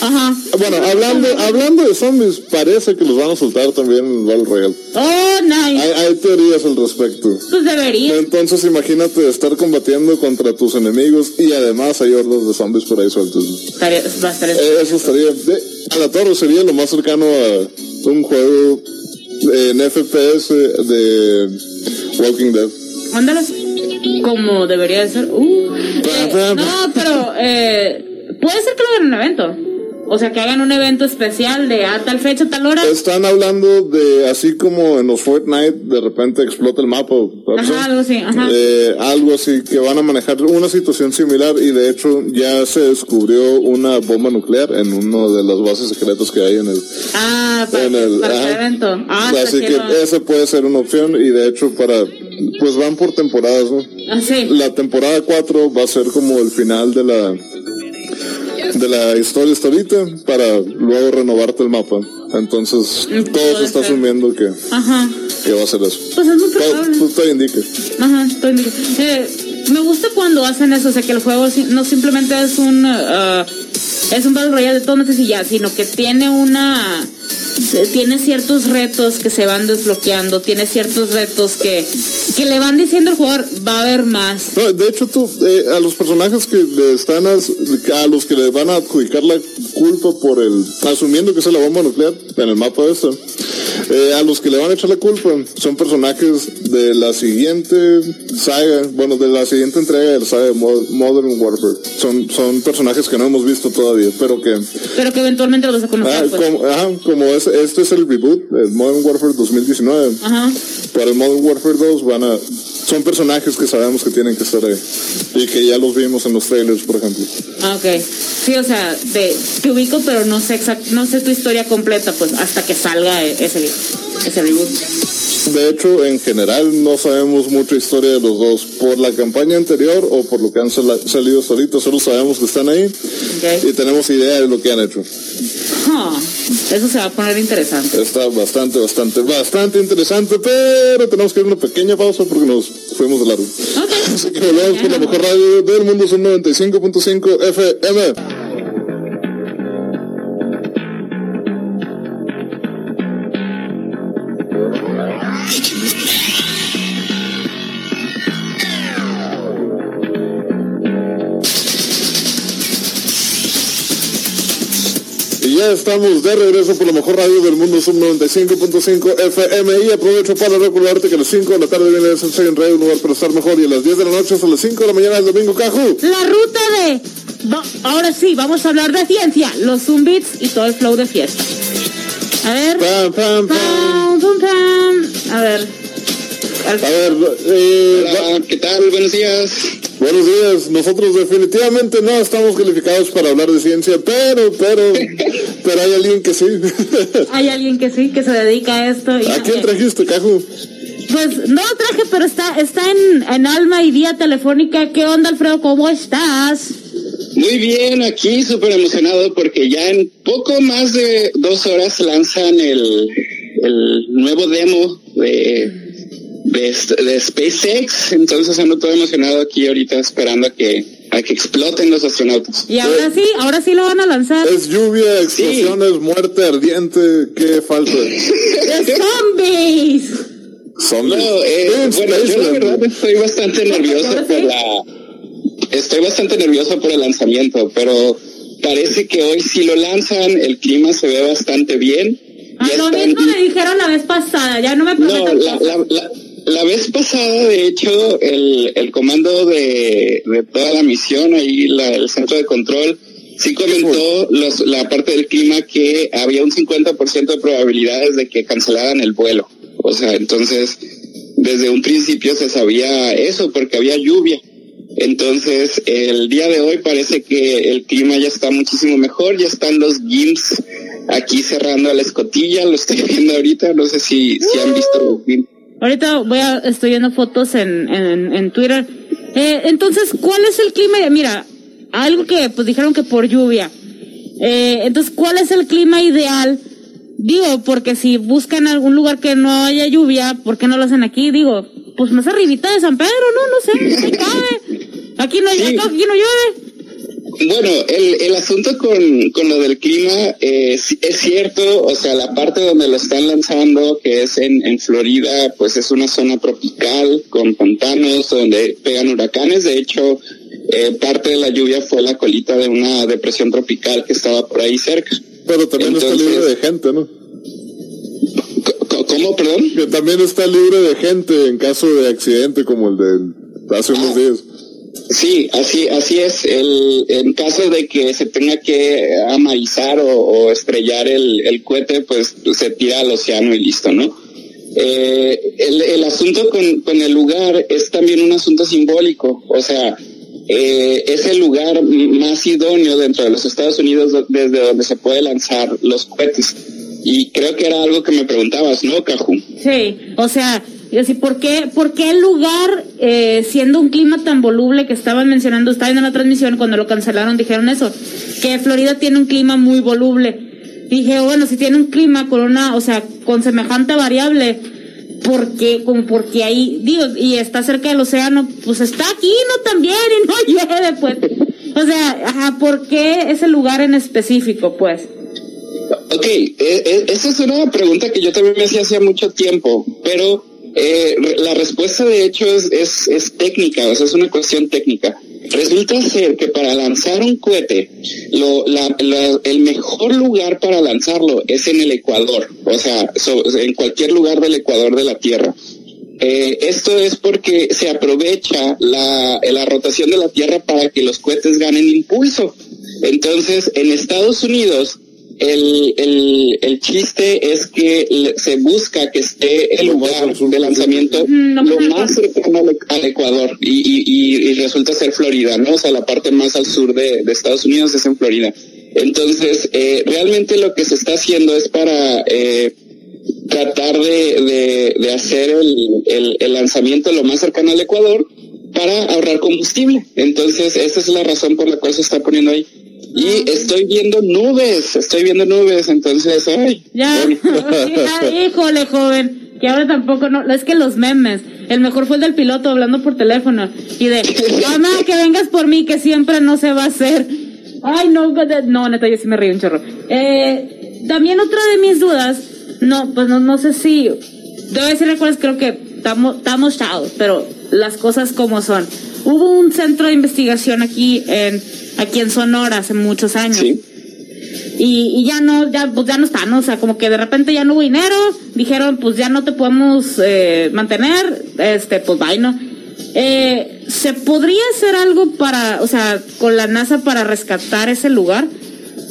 ajá. Bueno, hablando, hablando de zombies, parece que los van a soltar también en el Battle Royale. Oh, nice. Hay, hay teorías al respecto. Pues debería. Entonces imagínate estar combatiendo contra tus enemigos y además hay hordas de zombies por ahí sueltos. Estaría, va a estar Eh, Eso estaría, de- a la torre sería lo más cercano a un juego en FPS de Walking Dead. Ándale. Como debería de ser. Uh, eh, no, pero eh, puede ser que lo hagan en un evento. O sea, que hagan un evento especial de a tal fecha, tal hora. Están hablando de, así como en los Fortnite, de repente explota el mapa. o algo así. Ajá, algo así, ajá. Eh, algo así, que van a manejar una situación similar y de hecho ya se descubrió una bomba nuclear en una de las bases secretas que hay en el, Ah, para, en el para ajá. el evento. Ah, así que esa puede ser una opción y de hecho para pues van por temporadas ¿no? Ah, sí. la temporada 4 va a ser como el final de la de la historia hasta ahorita para luego renovarte el mapa entonces todo puede se está ser. asumiendo que, Ajá. que va a ser eso Pues es muy todo, probable. pues, todo indica Ajá, estoy bien. Eh, me gusta cuando hacen eso, o sea, que el juego no simplemente es un ah, es un Battle Royale de meses y ya, sino que tiene una tiene ciertos retos que se van desbloqueando, tiene ciertos retos que, que le van diciendo al jugador, va a haber más. No, de hecho, tú, eh, a los personajes que le están, a los que le van a adjudicar la culpa por el, asumiendo que es la bomba nuclear en el mapa de esto, eh, a los que le van a echar la culpa son personajes de la siguiente saga, bueno, de la siguiente entrega de la saga de Mo- Modern Warfare. Son, son personajes que no hemos visto todavía, pero que, Pero que eventualmente los vas a conocer. ah, pues. como, ajá, como es, este es el reboot, el Modern Warfare 2019. Ajá. Para el Modern Warfare 2 van a... Son personajes que sabemos que tienen que estar ahí. Y que ya los vimos en los trailers, por ejemplo. Ah, ok. Sí, o sea, te, te ubico, pero no sé exact, no sé tu historia completa, pues, hasta que salga e- ese, ese reboot. De hecho, en general no sabemos mucha historia de los dos por la campaña anterior o por lo que han sal- salido solitos. Solo sabemos que están ahí y tenemos idea de lo que han hecho. Eso se va a poner interesante. Está bastante, bastante, bastante interesante, pero tenemos que ir a una pequeña pausa porque nos fuimos de largo. Ok. Así que volvemos con la mejor radio del mundo, son 95.5 FM. Estamos de regreso por la mejor radio del mundo, Sub 95.5 FM. Y aprovecho para recordarte que a las 5 de la tarde viene el Sensei en Radio, un lugar para estar mejor. Y a las 10 de la noche hasta las 5 de la mañana del domingo, Caju. La ruta de... va- ahora sí, vamos a hablar de ciencia, los Zumbits y todo el flow de fiesta. A ver. Pam, pam, pam. Pam, pam, pam. A ver. Al- A ver, eh, Hola, ¿qué tal? Buenos días. buenos días. Nosotros definitivamente no estamos calificados para hablar de ciencia, pero, pero, pero hay alguien que sí. Hay alguien que sí, que se dedica a esto. y- ¿A quién trajiste, Caju? Pues no lo traje, pero está, está en, en alma y vía telefónica. ¿Qué onda, Alfredo? ¿Cómo estás? Muy bien, aquí súper emocionado porque ya en poco más de dos horas lanzan el, el nuevo demo de, de, de SpaceX. Entonces ando todo emocionado aquí ahorita esperando a que, a que exploten los astronautas. Y ahora sí, ahora sí lo van a lanzar. Es lluvia, explosiones, muerte ardiente. ¿Qué falta? ¡De zombies! Zombies. No, eh, bueno, yo la space, verdad estoy bastante nervioso por la, estoy bastante nervioso por el lanzamiento, pero parece que hoy si lo lanzan, el clima se ve bastante bien. Ah, lo están- mismo me dijeron la vez pasada, ya no me No, prometan la, cosas. la, la, la vez pasada, de hecho, el, el comando de, de toda la misión, ahí la, el centro de control, sí comentó la parte del clima que había un 50% de probabilidades de que cancelaran el vuelo. O sea, entonces, desde un principio se sabía eso porque había lluvia. Entonces, el día de hoy parece que el clima ya está muchísimo mejor, ya están los GIMS aquí cerrando la escotilla, lo estoy viendo ahorita, no sé si, si han visto los GIMS. Ahorita voy a, estoy viendo fotos en, en, en Twitter. Eh, entonces, ¿cuál es el clima? Mira, algo que pues dijeron que por lluvia. Eh, entonces, ¿cuál es el clima ideal? Digo, porque si buscan algún lugar que no haya lluvia, ¿por qué no lo hacen aquí? Digo, pues más arribita de San Pedro, ¿no? No sé, ahí cabe. Aquí no, Sí. aquí no llueve. Bueno, el, el asunto con, con lo del clima eh, es cierto, o sea, la parte donde lo están lanzando, que es en, en Florida, pues es una zona tropical con pantanos donde pegan huracanes. De hecho, eh, parte de la lluvia fue la colita de una depresión tropical que estaba por ahí cerca. Pero también está Entonces- libre de gente, ¿no? ¿Cómo, perdón? Que también está libre de gente en caso de accidente como el de hace unos días. Sí, así, así es. El, en caso de que se tenga que amarizar o, o estrellar el, el cohete, pues se tira al océano y listo, ¿no? Eh, el, el asunto con, con el lugar es también un asunto simbólico, o sea, eh, es el lugar más idóneo dentro de los Estados Unidos do- desde donde se puede lanzar los cohetes. Y creo que era algo que me preguntabas, ¿no, Caju? Sí, o sea, yo sí, ¿por qué, por qué el lugar, eh, siendo un clima tan voluble que estaban mencionando, estaba viendo la transmisión, cuando lo cancelaron dijeron eso, que Florida tiene un clima muy voluble. Dije, bueno, si tiene un clima con una, o sea, con semejante variable, porque, como porque ahí, digo, y está cerca del océano, pues está aquí, ¿no? También, y no llueve, pues. O sea, ajá, ¿por qué ese lugar en específico, pues? Ok, eh, eh, esa es una pregunta que yo también me hacía hace mucho tiempo, pero eh, la respuesta de hecho es, es, es técnica, o sea, es una cuestión técnica. Resulta ser que para lanzar un cohete, el mejor lugar para lanzarlo es en el Ecuador, o sea, so- en cualquier lugar del Ecuador de la Tierra. Eh, esto es porque se aprovecha la rotación de la Tierra para que los cohetes ganen impulso. Entonces, en Estados Unidos, el, el, el chiste es que se busca que esté el lugar de lanzamiento Ujú, lo más cercano al, Ecuador y, y, y, y resulta ser Florida, ¿no? O sea, la parte más al sur de, de Estados Unidos es en Florida. Entonces, eh, realmente lo que se está haciendo es para eh, tratar de, de, de hacer el, el, el lanzamiento lo más cercano al Ecuador para ahorrar combustible. Entonces, esa es la razón por la cual se está poniendo ahí. Y estoy viendo nubes, estoy viendo nubes, entonces, ay. Ya, híjole, joven. Que ahora tampoco, no, es que los memes. El mejor fue el del piloto hablando por teléfono. Y de, mamá, que vengas por mí, que siempre no se va a hacer. Ay, no, no, neta, yo sí me río un chorro. Eh, también otra de mis dudas, no, pues no, no sé si, debo decir recuerdas, creo que estamos, estamos chavos, pero las cosas como son. Hubo un centro de investigación aquí en, aquí en Sonora hace muchos años Sí. y, y ya no, ya, pues ya no está, ¿no? O sea, como que de repente ya no hubo dinero, dijeron, pues ya no te podemos eh, mantener, este, pues bye, ¿no? Eh, ¿Se podría hacer algo para, o sea, con la NASA para rescatar ese lugar?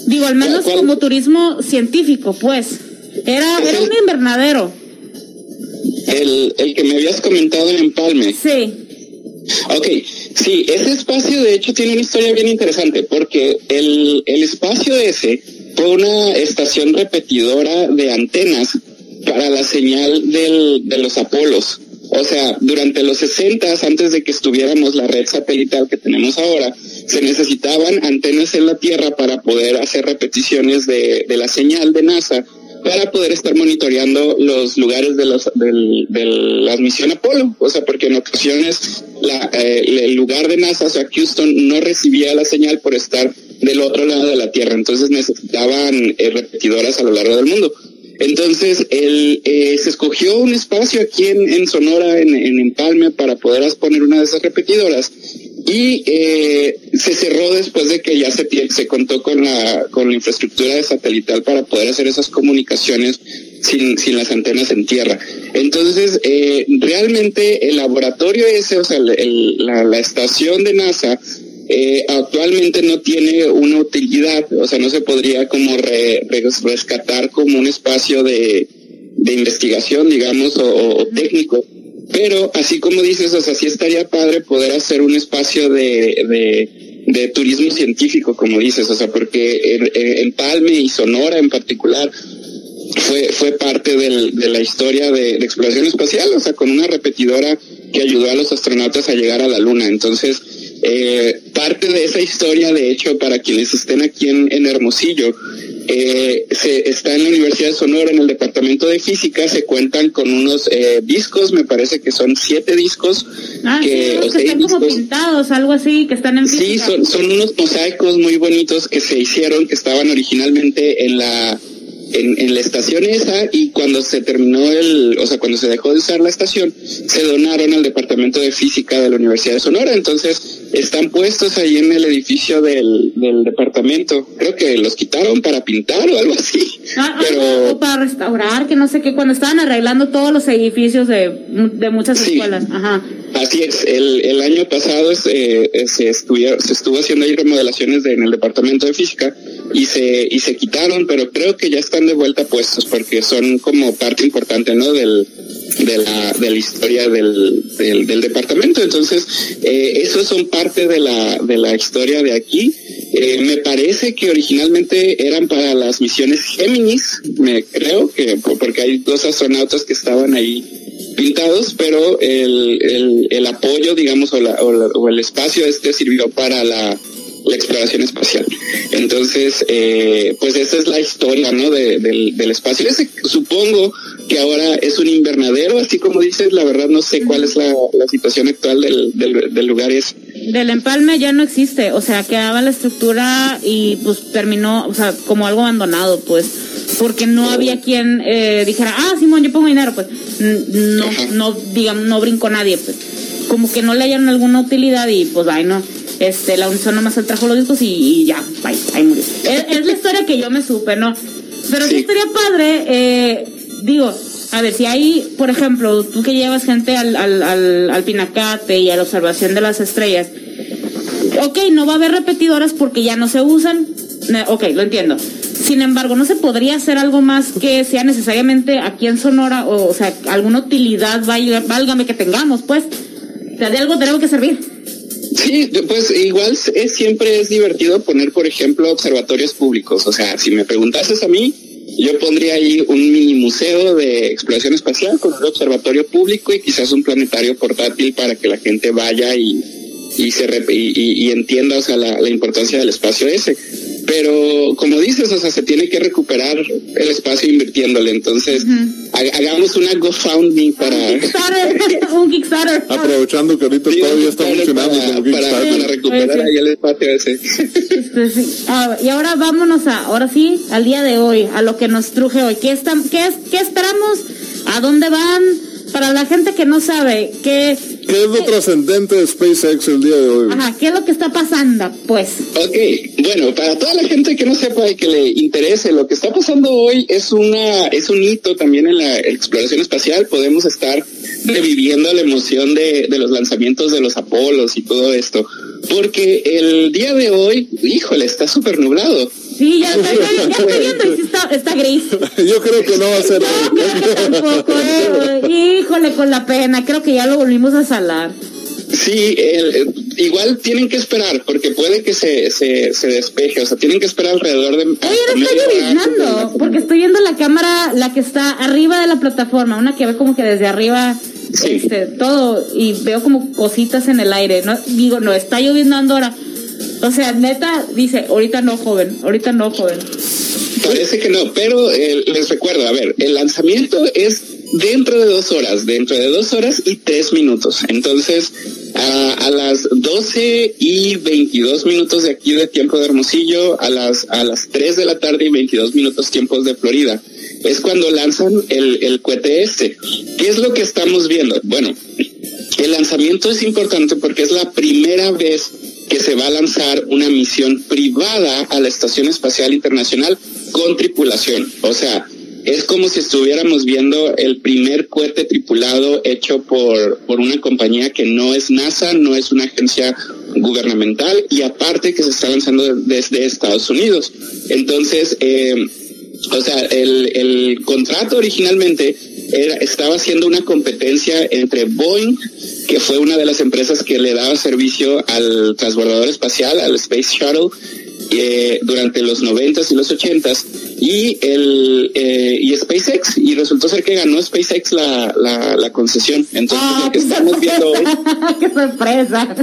Digo, al menos ¿Cuál? como turismo científico, pues. Era, era un invernadero. El, el que me habías comentado en Empalme. Sí. Ok, sí, ese espacio de hecho tiene una historia bien interesante porque el, el espacio ese fue una estación repetidora de antenas para la señal del, de los Apolos. O sea, durante los 60, antes de que estuviéramos la red satelital que tenemos ahora, se necesitaban antenas en la Tierra para poder hacer repeticiones de, de la señal de NASA para poder estar monitoreando los lugares de, los, del, de la misión Apolo. O sea, porque en ocasiones eh, el lugar de NASA, o sea, Houston, no recibía la señal por estar del otro lado de la Tierra. Entonces necesitaban eh, repetidoras a lo largo del mundo. Entonces, el, eh, se escogió un espacio aquí en, Sonora, en, en Empalme, para poder poner una de esas repetidoras. Y eh, se cerró después de que ya se, contó con la, con la infraestructura de satelital para poder hacer esas comunicaciones sin, sin las antenas en tierra. Entonces, eh, realmente el laboratorio ese, o sea, el- el- la, la estación de NASA, eh, actualmente no tiene una utilidad, o sea, no se podría como re- re- rescatar como un espacio de, de investigación, digamos, o técnico. Pero así como dices, o sea, sí estaría padre poder hacer un espacio de, de, turismo científico, como dices, o sea, porque en, Palme y Sonora en particular fue, fue parte de la historia de, de exploración espacial, o sea, con una repetidora que ayudó a los astronautas a llegar a la Luna. Entonces, eh, parte de esa historia, de hecho, para quienes estén aquí en, en Hermosillo, eh, se, está en la Universidad de Sonora, en el Departamento de Física, se cuentan con unos eh, discos, me parece que son siete discos, Ah, que, sí, o que están como pintados, algo así, que están en Sí, física. son, son unos mosaicos muy bonitos que se hicieron, que estaban originalmente en la en, en la estación esa y cuando se terminó el, o sea, cuando se dejó de usar la estación, se donaron al Departamento de Física de la Universidad de Sonora. Entonces, están puestos ahí en el edificio del, del departamento. Creo que los quitaron para pintar o algo así. Ah, ah, Pero o para restaurar, que no sé qué, cuando estaban arreglando todos los edificios de, de muchas Sí. escuelas. Ajá. Así es, el, el año pasado eh, eh, se, estuvieron- se estuvo haciendo ahí remodelaciones de- en el departamento de física y se, y se quitaron, pero creo que ya están de vuelta puestos porque son como parte importante, ¿no? Del, de la, de la historia del, del, departamento. Entonces, eh, esos son parte de la, de la historia de aquí. Eh, me parece que originalmente eran para las misiones Géminis, me creo que, porque hay dos astronautas que estaban ahí pintados, pero el, el, el apoyo, digamos, o, la- o la- o el espacio este sirvió para la, la exploración espacial. Entonces, eh, pues esa es la historia, ¿no? De- del, del espacio. Ese, supongo que ahora es un invernadero, así como dices, la verdad no sé cuál es la, la situación actual del, del, del lugar es. Del empalme ya no existe, o sea, quedaba la estructura y pues terminó, o sea, como algo abandonado, pues, porque no había quien eh, dijera, ah, Simón, yo pongo dinero, pues, no, no, digamos, no brincó nadie, pues, como que no le hallaron alguna utilidad y pues, ay, no, este, la Unisón nomás él trajo los discos y, y ya, bye, ahí murió. Es, es la historia que yo me supe, ¿no? Pero sí estaría padre, eh, digo, a ver, si hay, por ejemplo, tú que llevas gente al, al, al, al pinacate y a la observación de las estrellas, ok, no va a haber repetidoras porque ya no se usan, Ne- ok, lo entiendo. Sin embargo, ¿no se podría hacer algo más que sea necesariamente aquí en Sonora o, o sea, alguna utilidad, válgame que tengamos, pues? O sea, de algo tenemos que servir. Sí, pues igual es, siempre es divertido poner, por ejemplo, observatorios públicos. O sea, si me preguntases a mí, yo pondría ahí un mini museo de exploración espacial con un observatorio público y quizás un planetario portátil para que la gente vaya y, y se rep- y, y- y entienda, o sea, la, la importancia del espacio ese. Pero como dices, o sea, se tiene que recuperar el espacio invirtiéndole. Entonces, ha- hagamos una GoFundMe para Kickstarter, un Kickstarter. Aprovechando que ahorita Sí, todavía está para- funcionando para, como para, Kickstarter. para recuperar ahí el espacio ese. Este, sí. Ah, y ahora vámonos a, ahora sí, al día de hoy, a lo que nos truje hoy. ¿Qué, estam- qué, qué esperamos? ¿A dónde van? Para la gente que no sabe, ¿qué, ¿Qué es lo trascendente de SpaceX el día de hoy? ajá, ¿qué es lo que está pasando? Pues, Ok, bueno, para toda la gente que no sepa y que le interese, lo que está pasando hoy es una es un hito también en la exploración espacial. Podemos estar reviviendo la emoción de, de los lanzamientos de los Apolos y todo esto, porque el día de hoy, híjole, está súper nublado. Sí, ya, ya, ya, ya estoy viendo y sí está, está gris. Yo creo que no va a ser. Yo creo que tampoco. digo, Híjole, con la pena. Creo que ya lo volvimos a salar. Sí, el- igual tienen que esperar, porque puede que se, se, se despeje, o sea, tienen que esperar alrededor de... Oye, está lloviznando, la- porque estoy viendo la cámara, la que está arriba de la plataforma, una que ve como que desde arriba, Sí. este, todo, y veo como cositas en el aire, no, digo, no, está lloviznando ahora. O sea, neta, dice, ahorita no, joven, ahorita no, joven. Parece que no, pero eh, les recuerdo, a ver, el lanzamiento es dentro de dos horas, dentro de dos horas y tres minutos. Entonces, a, las 12 y 22 minutos de aquí de tiempo de Hermosillo, a las, a las 3 de la tarde y 22 minutos tiempos de Florida, es cuando lanzan el, el cohete este. ¿Qué es lo que estamos viendo? Bueno, el lanzamiento es importante porque es la primera vez que se va a lanzar una misión privada a la Estación Espacial Internacional con tripulación. O sea, es como si estuviéramos viendo el primer cohete tripulado hecho por, por una compañía que no es NASA, no es una agencia gubernamental y aparte que se está lanzando desde Estados Unidos. Entonces, eh, o sea, el, el contrato originalmente era, estaba haciendo una competencia entre Boeing, que fue una de las empresas que le daba servicio al transbordador espacial, al Space Shuttle, eh, durante los 90s y los 80s, y, el, eh, y SpaceX, y resultó ser que ganó SpaceX la, la, la concesión. Entonces, Ah, lo que qué estamos viendo hoy sorpresa, qué sorpresa.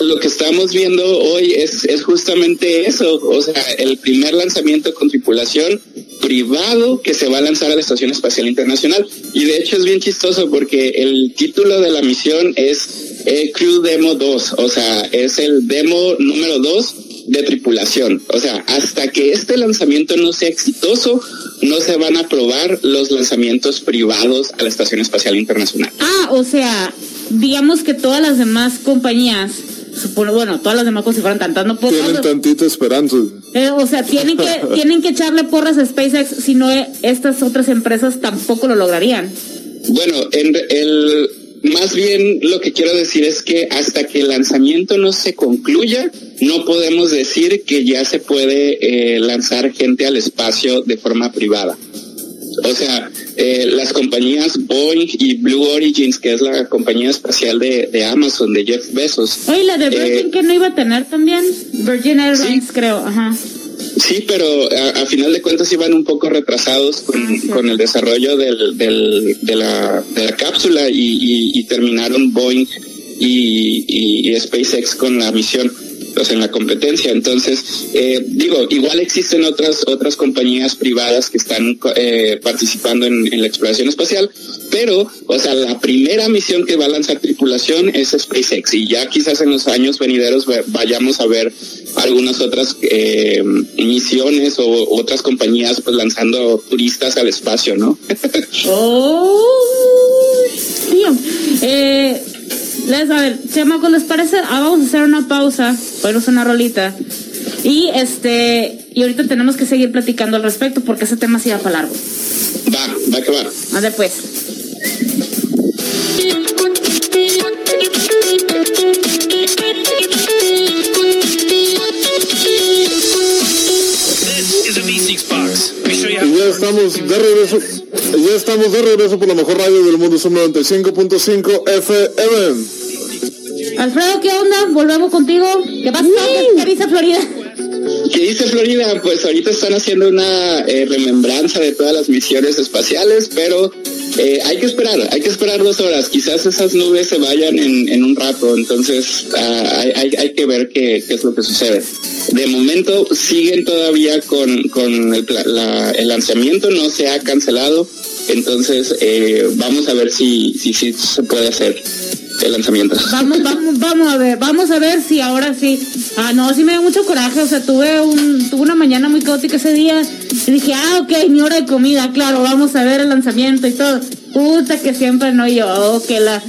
Lo que estamos viendo hoy es, justamente eso, o sea, el primer lanzamiento con tripulación privado que se va a lanzar a la Estación Espacial Internacional. Y de hecho es bien chistoso porque el título de la misión es eh, Crew Demo 2, o sea, es el demo número 2 de tripulación. O sea, hasta que este lanzamiento no sea exitoso, no se van a probar los lanzamientos privados a la Estación Espacial Internacional. Ah, o sea, digamos que todas las demás compañías, supone, bueno, todas las demás como si fueran tantas, no puedo. Tienen tantita esperanza. Eh, o sea, tienen que, tienen que echarle porras a SpaceX, si no eh, estas otras empresas tampoco lo lograrían. Bueno, en el más bien lo que quiero decir es que hasta que el lanzamiento no se concluya, no podemos decir que ya se puede eh, lanzar gente al espacio de forma privada. O sea, eh, las compañías Boeing y Blue Origins, que es la compañía espacial de, de Amazon, de Jeff Bezos, Oye, la de Virgin Eh, que no iba a tener también, Virgin Airlines creo, ajá. Sí, pero a, a final de cuentas iban un poco retrasados con, Ah, sí. con el desarrollo del, del- de, la, de la cápsula y, y- y terminaron Boeing y- y SpaceX con la misión, sea, en la competencia. Entonces, eh, digo, igual existen otras otras compañías privadas que están eh, participando en, la exploración espacial, pero, o sea, la primera misión que va a lanzar tripulación es SpaceX y ya quizás en los años venideros va- vayamos a ver algunas otras eh, misiones o otras compañías pues lanzando turistas al espacio, ¿no? Eh, les, a ver, chamacos, ¿les parece? Ah, vamos a hacer una pausa, ponernos una rolita. Y este, y ahorita tenemos que seguir platicando al respecto porque ese tema sí va para largo. va, va que va. Ande pues. This is a V6 box. Let me show you how Y ya estamos de regreso. Ya estamos de regreso por la mejor radio del mundo, son 95.5 FM. Alfredo, ¿qué onda? Volvemos contigo. ¿Qué pasa? ¿Qué, qué dice Florida? ¿Qué dice Florida? Pues ahorita están haciendo una eh, remembranza de todas las misiones espaciales, pero eh, hay que esperar, hay que esperar dos horas. Quizás esas nubes se vayan en, un rato, entonces ah, hay, que ver qué, es lo que sucede. De momento siguen todavía con, el lanzamiento, no se ha cancelado, entonces eh, vamos a ver si, si, si se puede hacer el lanzamiento. Vamos, vamos, vamos a ver, vamos a ver si ahora sí. Ah, no, sí me dio mucho coraje, o sea, tuve un, tuve una mañana muy caótica ese día y dije, ah, ok, mi hora de comida, claro, vamos a ver el lanzamiento y todo. Puta que siempre no yo, oh, que la,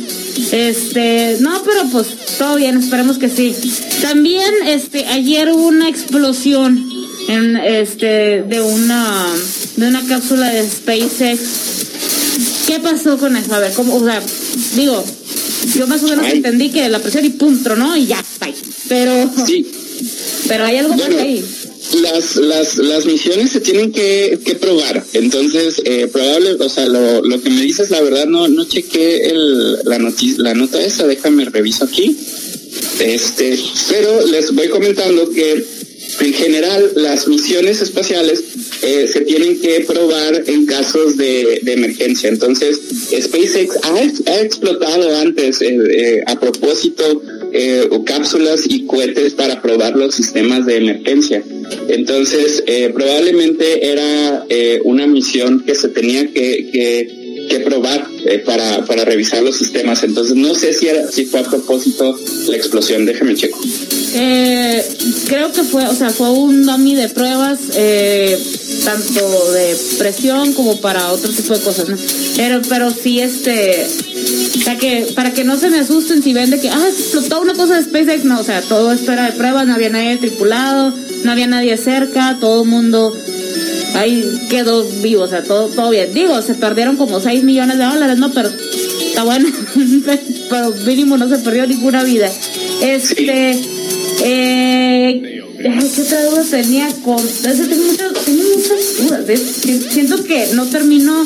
este, no, pero pues todo bien, esperemos que sí. También, este, ayer hubo una explosión en, este, de una, de una cápsula de SpaceX. ¿Qué pasó con eso? A ver, ¿cómo, o sea, digo, yo más o menos Ay. entendí que la presión y pum, ¿no? Y ya, bye. Pero, Sí. pero hay algo más Bueno. ahí. las, las, las misiones se tienen que, que probar. Entonces, eh, probable, o sea, lo, lo que me dices, la verdad, no, no chequé el, la, la nota esa, déjame reviso aquí. Este, pero les voy comentando que en general las misiones espaciales eh, se tienen que probar en casos de, emergencia. Entonces, SpaceX ha, ex- ha explotado antes eh, eh, a propósito cápsulas y cohetes para probar los sistemas de emergencia. Entonces, probablemente era una misión que se tenía que, que probar para, para revisar los sistemas. Entonces no sé si era, si fue a propósito la explosión, déjame checo. Eh, creo que fue, o sea, fue un dummy de pruebas, eh, tanto de presión como para otro tipo de cosas, ¿no? Pero, pero sí, este, o sea, que para que no se me asusten si ven de que, ah, explotó una cosa de SpaceX, no, o sea, todo esto era de pruebas, no había nadie tripulado, no había nadie cerca, todo el mundo ahí quedó vivo, o sea, todo, todo bien. Digo, se perdieron como 6 millones de dólares, ¿no? Pero está bueno, pero mínimo no se perdió ninguna vida. Este, eh, ay, ¿qué otra duda tenía con? Tengo muchas, tengo muchas dudas, es que siento que no termino,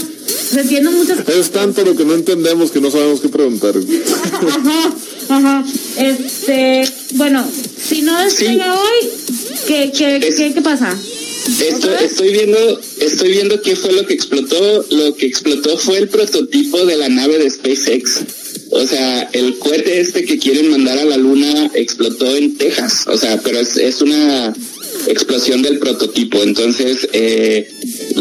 entiendo muchas Es tanto lo que no entendemos que no sabemos qué preguntar. Ajá, ajá. Este, bueno, si no despega hoy, ¿qué, qué, Es- qué, qué pasa? Estoy viendo, estoy viendo qué fue lo que explotó. Lo que explotó fue el prototipo de la nave de SpaceX. O sea, el cohete este que quieren mandar a la luna explotó en Texas. O sea, pero es, es una explosión del prototipo. Entonces, eh,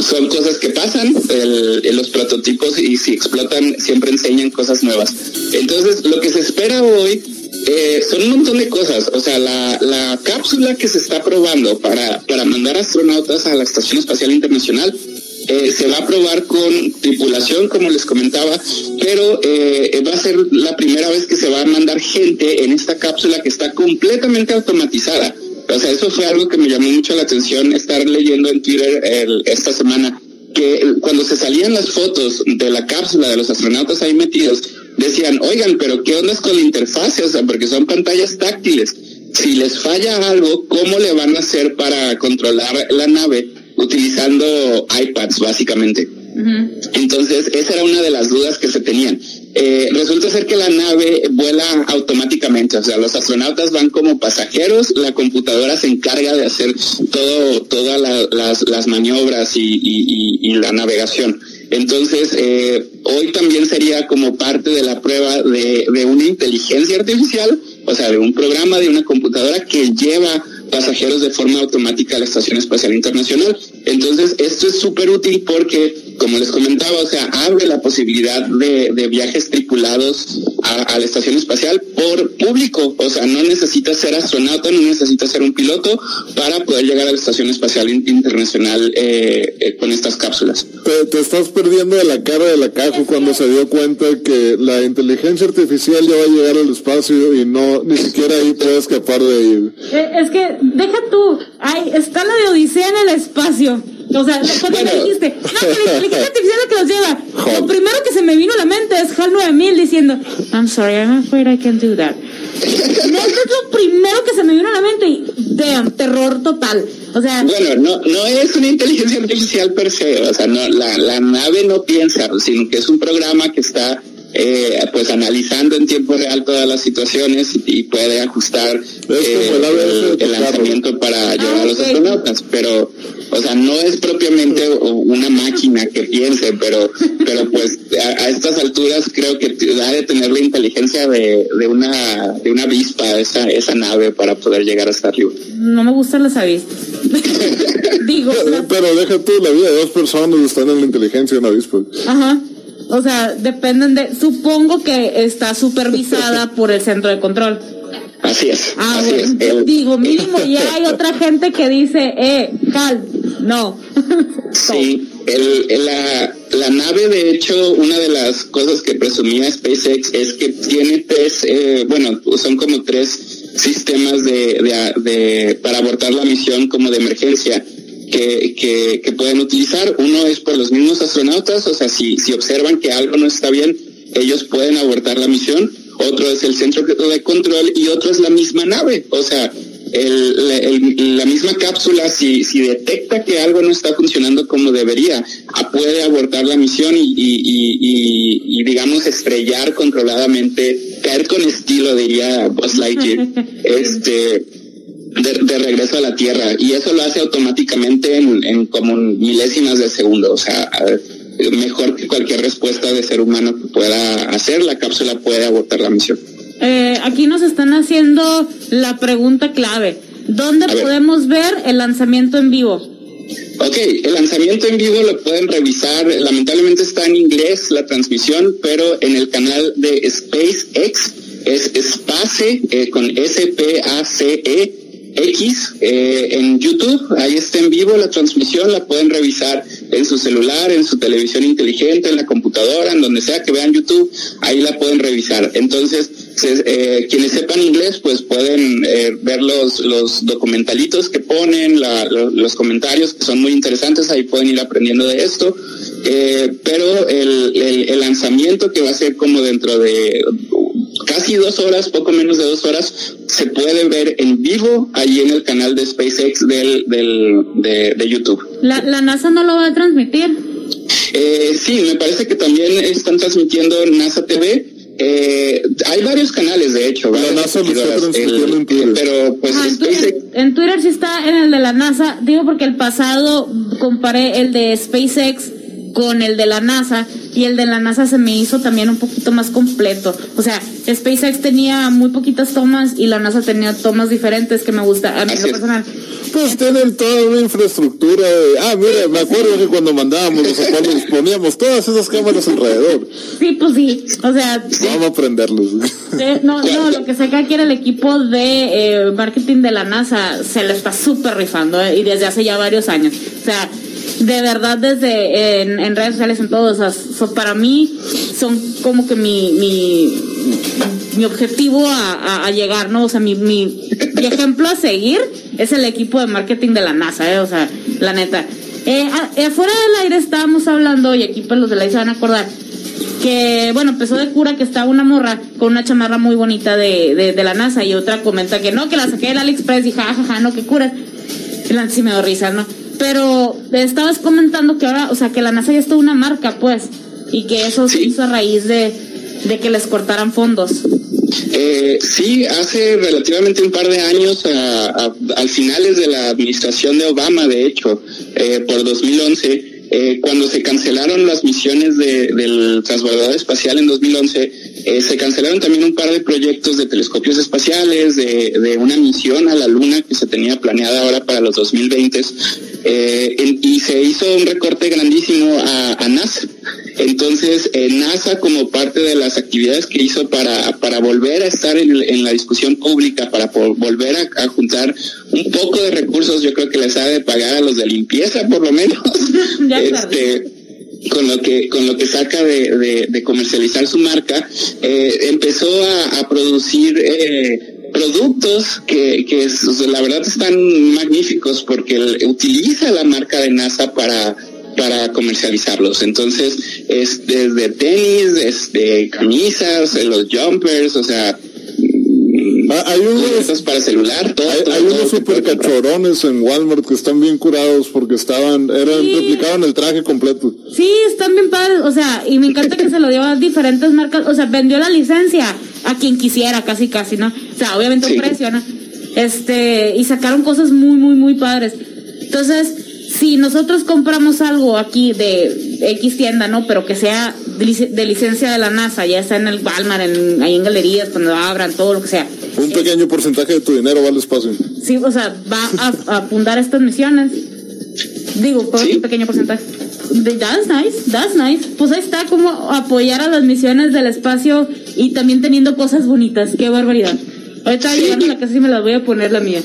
son cosas que pasan. El- los prototipos y si explotan siempre enseñan cosas nuevas. Entonces, lo que se espera hoy eh, son un montón de cosas. O sea, la, la cápsula que se está probando para, para mandar astronautas a la Estación Espacial Internacional eh, se va a probar con tripulación, como les comentaba, pero eh, va a ser la primera vez que se va a mandar gente en esta cápsula que está completamente automatizada. O sea, eso fue algo que me llamó mucho la atención estar leyendo en Twitter esta semana que cuando se salían las fotos de la cápsula de los astronautas ahí metidos, decían, oigan, pero ¿qué onda con la interfase? O sea, porque son pantallas táctiles. Si les falla algo, ¿cómo le van a hacer para controlar la nave utilizando iPads, básicamente? Entonces, esa era una de las dudas que se tenían. Eh, resulta ser que la nave vuela automáticamente, o sea, los astronautas van como pasajeros, la computadora se encarga de hacer todo, todas la- las, las maniobras y, y- y- y la navegación. Entonces, eh, hoy también sería como parte de la prueba de, de una inteligencia artificial, o sea, de un programa de una computadora que lleva pasajeros de forma automática a la Estación Espacial Internacional. Entonces, esto es súper útil porque, como les comentaba, o sea, abre la posibilidad de, de viajes tripulados a, a la Estación Espacial por público. O sea, no necesitas ser astronauta, no necesitas ser un piloto para poder llegar a la Estación Espacial In- Internacional eh, eh, con estas cápsulas. Te, te estás perdiendo de la cara de la caja cuando se dio cuenta que la inteligencia artificial ya va a llegar al espacio y no, ni siquiera ahí puede escapar de ahí. Eh, Es que, deja tú, ay, está la de Odisea en el espacio. O sea, cuando me dijiste, no, que la inteligencia artificial es la que los lleva. Lo primero que se me vino a la mente es HAL 9000 diciendo, I'm sorry, I'm afraid I can't do that. No, eso es lo primero que se me vino a la mente y, damn, terror total. O sea, Bueno, no, no es una inteligencia artificial per se, o sea, no, la, la nave no piensa, sino que es un programa que está eh, pues analizando en tiempo real todas las situaciones y, puede ajustar como el lanzamiento para llevar a los astronautas, pero o sea, no es propiamente una máquina que piense, pero pero pues a, a estas alturas creo que ha de tener la inteligencia de, de una de una avispa esa esa nave para poder llegar hasta arriba. no me gustan las avispas. Digo, Pero deja tú, la vida de dos personas están en la inteligencia de una avispa. Ajá. O sea, dependen de. Supongo que está supervisada por el centro de control. Así es, Ah, así bueno, es. El- digo, mínimo ya hay otra gente que dice, eh, Cal, no. Sí, el, el- la, la nave, de hecho, una de las cosas que presumía SpaceX es que tiene tres, eh, bueno, son como tres sistemas de, de, de- para abortar la misión como de emergencia que, que, que pueden utilizar. Uno es por los mismos astronautas, o sea, si, si observan que algo no está bien, ellos pueden abortar la misión. Otro es el centro de control y otro es la misma nave. O sea, el- el- la misma cápsula, si, si detecta que algo no está funcionando como debería, ah, puede abortar la misión y, y- y- y- y, digamos, estrellar controladamente, caer con estilo, diría Buzz Lightyear, este, de, de regreso a la Tierra. Y eso lo hace automáticamente en, en como milésimas de segundo, o sea, mejor que cualquier respuesta de ser humano que pueda hacer, la cápsula puede abortar la misión. Eh, aquí nos están haciendo la pregunta clave. ¿Dónde ver. podemos ver el lanzamiento en vivo? Ok, el lanzamiento en vivo lo pueden revisar. Lamentablemente está en inglés la transmisión, pero en el canal de SpaceX es Space eh, con S-P-A-C-E. X eh, en YouTube, ahí está en vivo la transmisión, la pueden revisar en su celular, en su televisión inteligente, en la computadora, en donde sea que vean YouTube, ahí la pueden revisar. Entonces, eh, quienes sepan inglés, pues pueden eh, ver los, los documentalitos que ponen, los comentarios que son muy interesantes, ahí pueden ir aprendiendo de esto. Pero el- el lanzamiento que va a ser como dentro de casi dos horas, poco menos de dos horas, se puede ver en vivo ahí en el canal de SpaceX del, del, de, de YouTube. La, la NASA no lo va a transmitir. Eh, sí, me parece que también están transmitiendo NASA TV. Eh, hay varios canales, de hecho. La varias NASA lo está transmitidoras, transmitiendo el- en Twitter. Pero pues Ah, en, Twitter, SpaceX en Twitter sí está en el de la NASA. Digo porque el pasado comparé el de SpaceX con el de la NASA y el de la NASA se me hizo también un poquito más completo. O sea, SpaceX tenía muy poquitas tomas y la NASA tenía tomas diferentes que me gusta a mí lo personal. Pues tienen toda una infraestructura. de- ah, mira, me acuerdo que cuando mandábamos los poníamos todas esas cámaras alrededor. Sí, pues sí. O sea, Vamos a prenderlos. Eh, no, no, lo que que aquí era el equipo de eh, marketing de la NASA se le está súper rifando eh, y desde hace ya varios años. O sea, de verdad desde en, redes sociales, en todo, o sea, para mí son como que mi, mi, objetivo a, a- llegar, ¿no? O sea, mi, mi, ejemplo a seguir es el equipo de marketing de la NASA, ¿eh? O sea, la neta. Eh, eh, afuera del aire estábamos hablando, y aquí pues los de la se van a acordar, que bueno, empezó de cura que estaba una morra con una chamarra muy bonita de, de, la NASA y otra comenta que no, que la saqué del AliExpress y jajaja, no, que curas. Y la- Sí me dio risa, ¿no? Pero estabas comentando que ahora, o sea, que la NASA ya es toda una marca, pues, y que eso se hizo a raíz de, de que les cortaran fondos. Eh, sí, hace relativamente un par de años, a, a- al finales de la administración de Obama, de hecho, eh, por 2011, eh, cuando se cancelaron las misiones de- del transbordador espacial en 2011, eh, se cancelaron también un par de proyectos de telescopios espaciales, de, una misión a la Luna que se tenía planeada ahora para los 2020 eh, y se hizo un recorte grandísimo a NASA. Entonces, eh, NASA, como parte de las actividades que hizo para, para volver a estar en, en la discusión pública, para volver a, a juntar un poco de recursos, yo creo que les ha de pagar a los de limpieza, por lo menos. Ya este, con lo que con lo que saca de, de- de comercializar su marca eh, empezó a, a producir eh, productos que, que la verdad están magníficos porque utiliza la marca de NASA para para comercializarlos entonces es desde tenis desde camisas eh, los jumpers o sea mm, Ah, hay unos- para celular todo, Hay, todo, hay todo unos super cachorones en Walmart que están bien curados porque estaban, eran, Sí. replicaban el traje completo. Sí, están bien padres, o sea, y me encanta que se lo dio a diferentes marcas, o sea, vendió la licencia a quien quisiera, casi, casi, ¿no? O sea, obviamente Sí. un precio, ¿no? Este, y sacaron cosas muy, muy, muy padres. Entonces, si nosotros compramos algo aquí de X tienda, ¿no? Pero que sea de, lic- de licencia de la NASA, ya está en el Walmart, en, ahí en galerías, cuando abran, todo lo que sea. Un pequeño porcentaje de tu dinero va al espacio. Sí, o sea, va a, a apuntar estas misiones. Digo, por Sí. un pequeño porcentaje. That's nice, that's nice. Pues ahí está como apoyar a las misiones del espacio y también teniendo cosas bonitas. Qué barbaridad. Ahorita Sí. llegando a la casa y me las voy a poner la mía,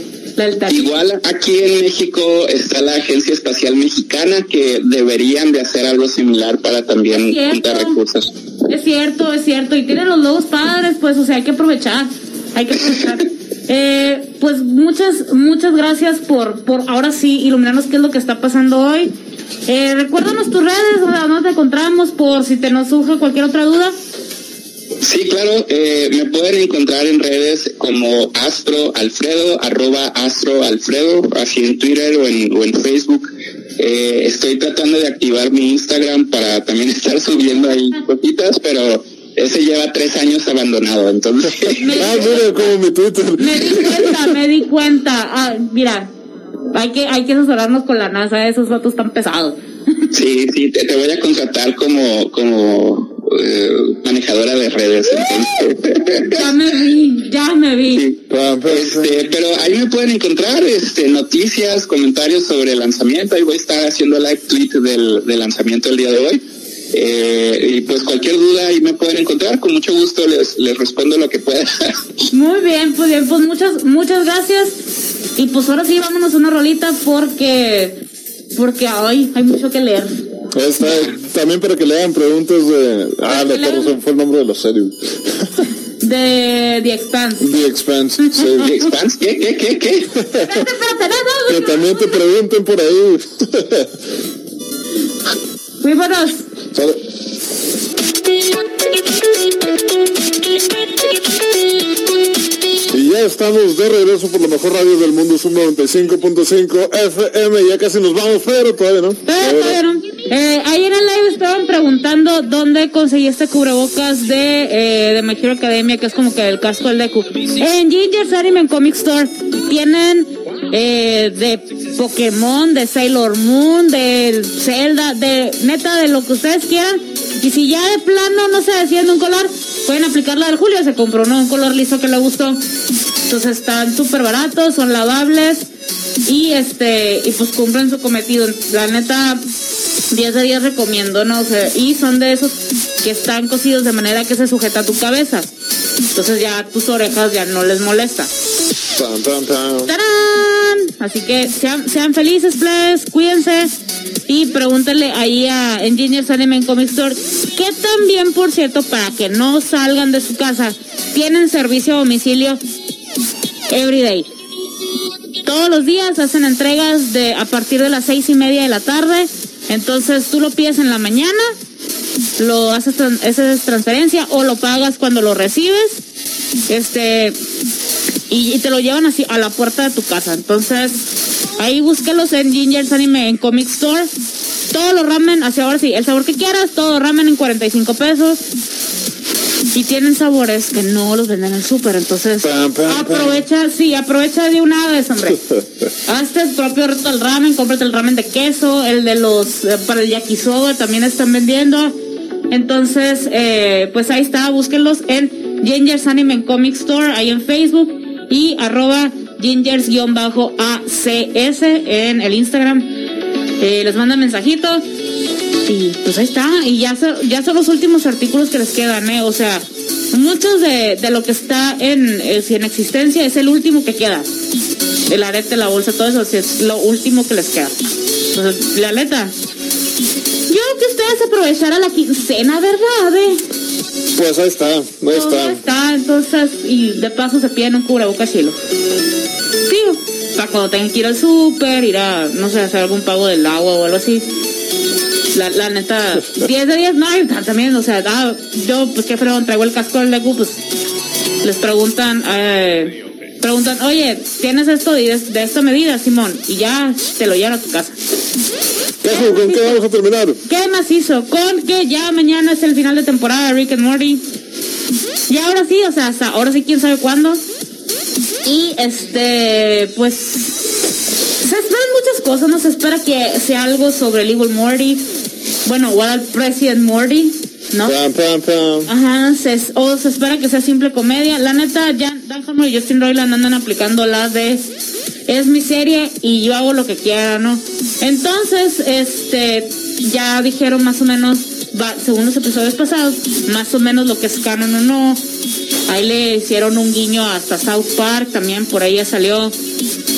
taxi. Igual aquí en México está la Agencia Espacial Mexicana que deberían de hacer algo similar para también juntar recursos. Es cierto, es cierto. Y tienen los logos padres, pues, o sea, hay que aprovechar. Hay que aprovechar. Eh, pues muchas, muchas gracias por, por ahora sí iluminarnos qué es lo que está pasando hoy. Eh, recuérdanos tus redes, dónde te encontramos por si te nos surge cualquier otra duda. Sí, claro, eh, me pueden encontrar en redes como Astro Alfredo, arroba Astro Alfredo, así en Twitter o en, o en Facebook. Eh, estoy tratando de activar mi Instagram para también estar subiendo ahí cositas, pero ese lleva tres años abandonado, entonces... Ah, mira, como mi Twitter. Me di cuenta, me di cuenta. Ah, mira, hay que, hay que asesorarnos con la NASA, esos datos están pesados. Sí, sí, te, te voy a contratar como, como eh, manejadora de redes, entonces... Ya me vi, ya me vi. Sí. Este, pero ahí me pueden encontrar este, noticias, comentarios sobre el lanzamiento. Ahí voy a estar haciendo live tweet del, del lanzamiento el día de hoy. Eh, y pues cualquier duda ahí me pueden encontrar. Con mucho gusto les, les respondo lo que pueda. Muy bien, pues bien, pues muchas, muchas gracias. Y pues ahora sí, vámonos a una rolita porque, porque hoy hay mucho que leer. Está, también para que le hagan preguntas de. Ah, le acuerdo, fue el nombre de la serie. De The Expanse. The Expanse. sí. ¿The Expanse? ¿Qué, qué, qué, qué? Que también te pregunten por ahí. Muy buenos. Y ya estamos de regreso por la mejor radio del mundo, es un 95.5 FM. Ya casi nos vamos, pero todavía no. Todavía no. Eh, ayer en live estaban preguntando dónde conseguí este cubrebocas de, eh, de My Hero Academia, que es como que el casco del Deku. En Ginger's Anime Comic Store tienen eh, de Pokémon, de Sailor Moon, de Zelda, de neta, de lo que ustedes quieran. Y si ya de plano no se deciden un color, pueden aplicar la del Julio. Se compró ¿no? un color liso que le gustó. Entonces están súper baratos, son lavables y este y pues cumplen su cometido. La neta 10 de 10 recomiendo, ¿no? O sea, y son de esos que están cosidos de manera que se sujeta a tu cabeza. Entonces ya tus orejas ya no les molesta. ¡Tarán! Así que sean, sean felices, please, cuídense y pregúntenle ahí a Engineers Anime Comic Store que también, por cierto, para que no salgan de su casa, tienen servicio a domicilio everyday. Todos los días hacen entregas de a partir de las seis y media de la tarde. Entonces tú lo pides en la mañana, lo haces, haces transferencia o lo pagas cuando lo recibes. Este y te lo llevan así a la puerta de tu casa. Entonces, ahí búsquelos en Ginger's Anime en Comic Store. Todos los ramen, así ahora sí, el sabor que quieras, todo ramen en 45 pesos. Y tienen sabores que no los venden en el súper, entonces Pam, pam, pam. aprovecha, sí, aprovecha de una vez, hombre. Hazte el propio reto del ramen, cómprate el ramen de queso, el de los, eh, para el yakisoba también están vendiendo. Entonces, eh, pues ahí está, búsquenlos en Gingers Anime en Comic Store, ahí en Facebook y arroba gingers-acs en el Instagram. Eh, les mandan mensajitos y pues ahí está. Y ya, son- ya son los últimos artículos que les quedan, ¿eh? O sea, muchos de, de lo que está en, si en existencia es el último que queda. El arete, la bolsa, todo eso sí, es lo último que les queda. Entonces, la neta. Yo creo que ustedes aprovecharan la quincena, ¿verdad? eh? Pues ahí está, ahí está. está, entonces, y de paso se piden un cubrebocas chilo. Digo, para cuando tengan que ir al súper, ir a, no sé, hacer algún pago del agua o algo así. La, la neta, 10 de 10, no, también, o sea, ah, yo, pues qué fregón, traigo el casco del Deku, pues les preguntan, eh, preguntan, oye, ¿tienes esto y de, de esta medida, Simón? Y ya te lo llevan a tu casa. Cajo, ¿con qué vamos a terminar? ¿Qué más hizo? Con que ya mañana es el final de temporada de Rick and Morty. Y ahora sí, o sea, hasta ahora sí, quién sabe cuándo. Y este, pues. Se esperan muchas cosas, no se espera que sea algo sobre el Evil Morty. Bueno, al President Morty, ¿no? Pam, pam, pam. Ajá, se, o se espera que sea simple comedia. La neta, ya Dan Harmon y Justin Roiland andan aplicando la de es mi serie y yo hago lo que quiera, ¿no? Entonces, este, ya dijeron más o menos, va, según los episodios pasados, más o menos lo que es canon o no. Ahí le hicieron un guiño hasta South Park, también por ahí ya salió.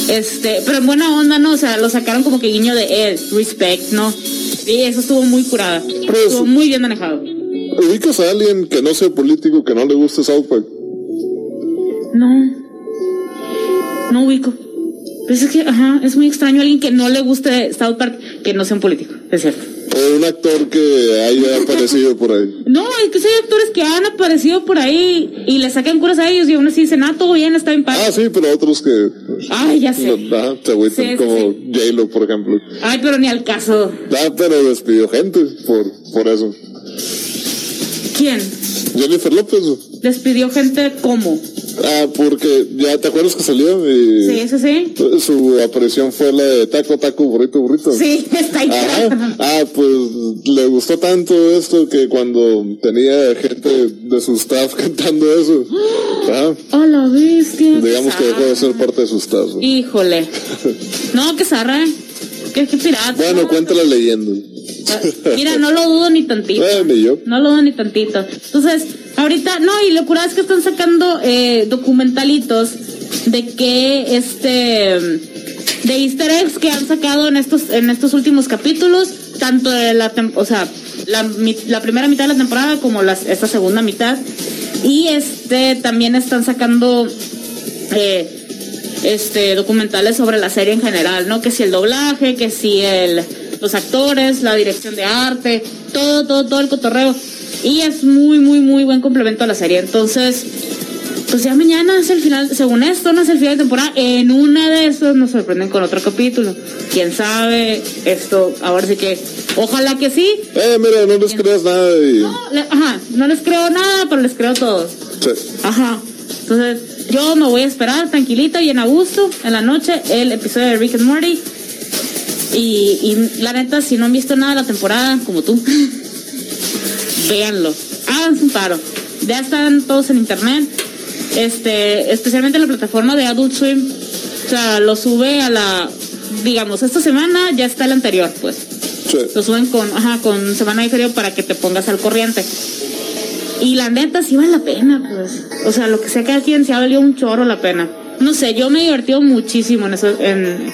Este, pero en buena onda, ¿no? O sea, lo sacaron como que guiño de él, respect, ¿no? Y eso estuvo muy curada. Pues- Estuvo muy bien manejado. ¿Ubicas a alguien que no sea político, que no le guste South Park? No. No ubico. Pero es que, ajá, es muy extraño alguien que no le guste South Park, que no sea un político, es cierto. O un actor que haya aparecido por ahí. No, es que sí hay actores que han aparecido por ahí y le sacan curas a ellos y aún así dicen, ah, todo bien, está bien padre. Ah, sí, pero otros que. Ay, ya sé. no, se agüitan, sí, como sí. J-Lo, por ejemplo. Ay, pero ni al caso. Ah, pero despidió gente por, por eso. ¿Quién? Jennifer López. Despidió gente como. Ah, porque ya te acuerdas que salió y Sí, eso sí. su aparición fue la de taco, taco, burrito, burrito. Sí, está ahí. Ah, pues le gustó tanto esto que cuando tenía gente de su staff cantando eso, ajá, Oh, la bestia. digamos que dejó de ser parte de su staff. Híjole. No, que zarra. Qué, qué pirata. Bueno, ¿no? cuenta la leyenda. Mira, no lo dudo ni tantito. Yo. No lo dudo ni tantito. Entonces, ahorita, no, y lo curado es que están sacando eh, documentalitos de que este de easter eggs que han sacado en estos en estos últimos capítulos, tanto de la o sea, la, la primera mitad de la temporada como las, esta segunda mitad. Y este también están sacando eh, este documentales sobre la serie en general, ¿no? Que si el doblaje, que si el los actores, la dirección de arte, todo, todo, todo el cotorreo. Y es muy, muy, muy buen complemento a la serie. Entonces, pues ya mañana es el final, según esto, no es el final de temporada. En una de esos nos sorprenden con otro capítulo. Quién sabe, esto, ahora sí que, ojalá que sí. Eh, mira, no les creas nada y... No, le- ajá, no les creo nada, pero les creo todo. Sí. Ajá. Entonces, yo me voy a esperar tranquilita y en a gusto en la noche el episodio de Rick and Morty. Y, y la neta, si no han visto nada de la temporada, como tú, véanlo. Háganse un paro. Ya están todos en internet. Este, especialmente en la plataforma de Adult Swim. O sea, lo sube a la, digamos, esta semana ya está el anterior, pues. Sí. Lo suben con, ajá, con semana diferido para que te pongas al corriente. Y la neta sí vale la pena, pues. O sea, lo que sea cada quien se ha valido un chorro la pena. No sé, yo me he divertido muchísimo en eso, en,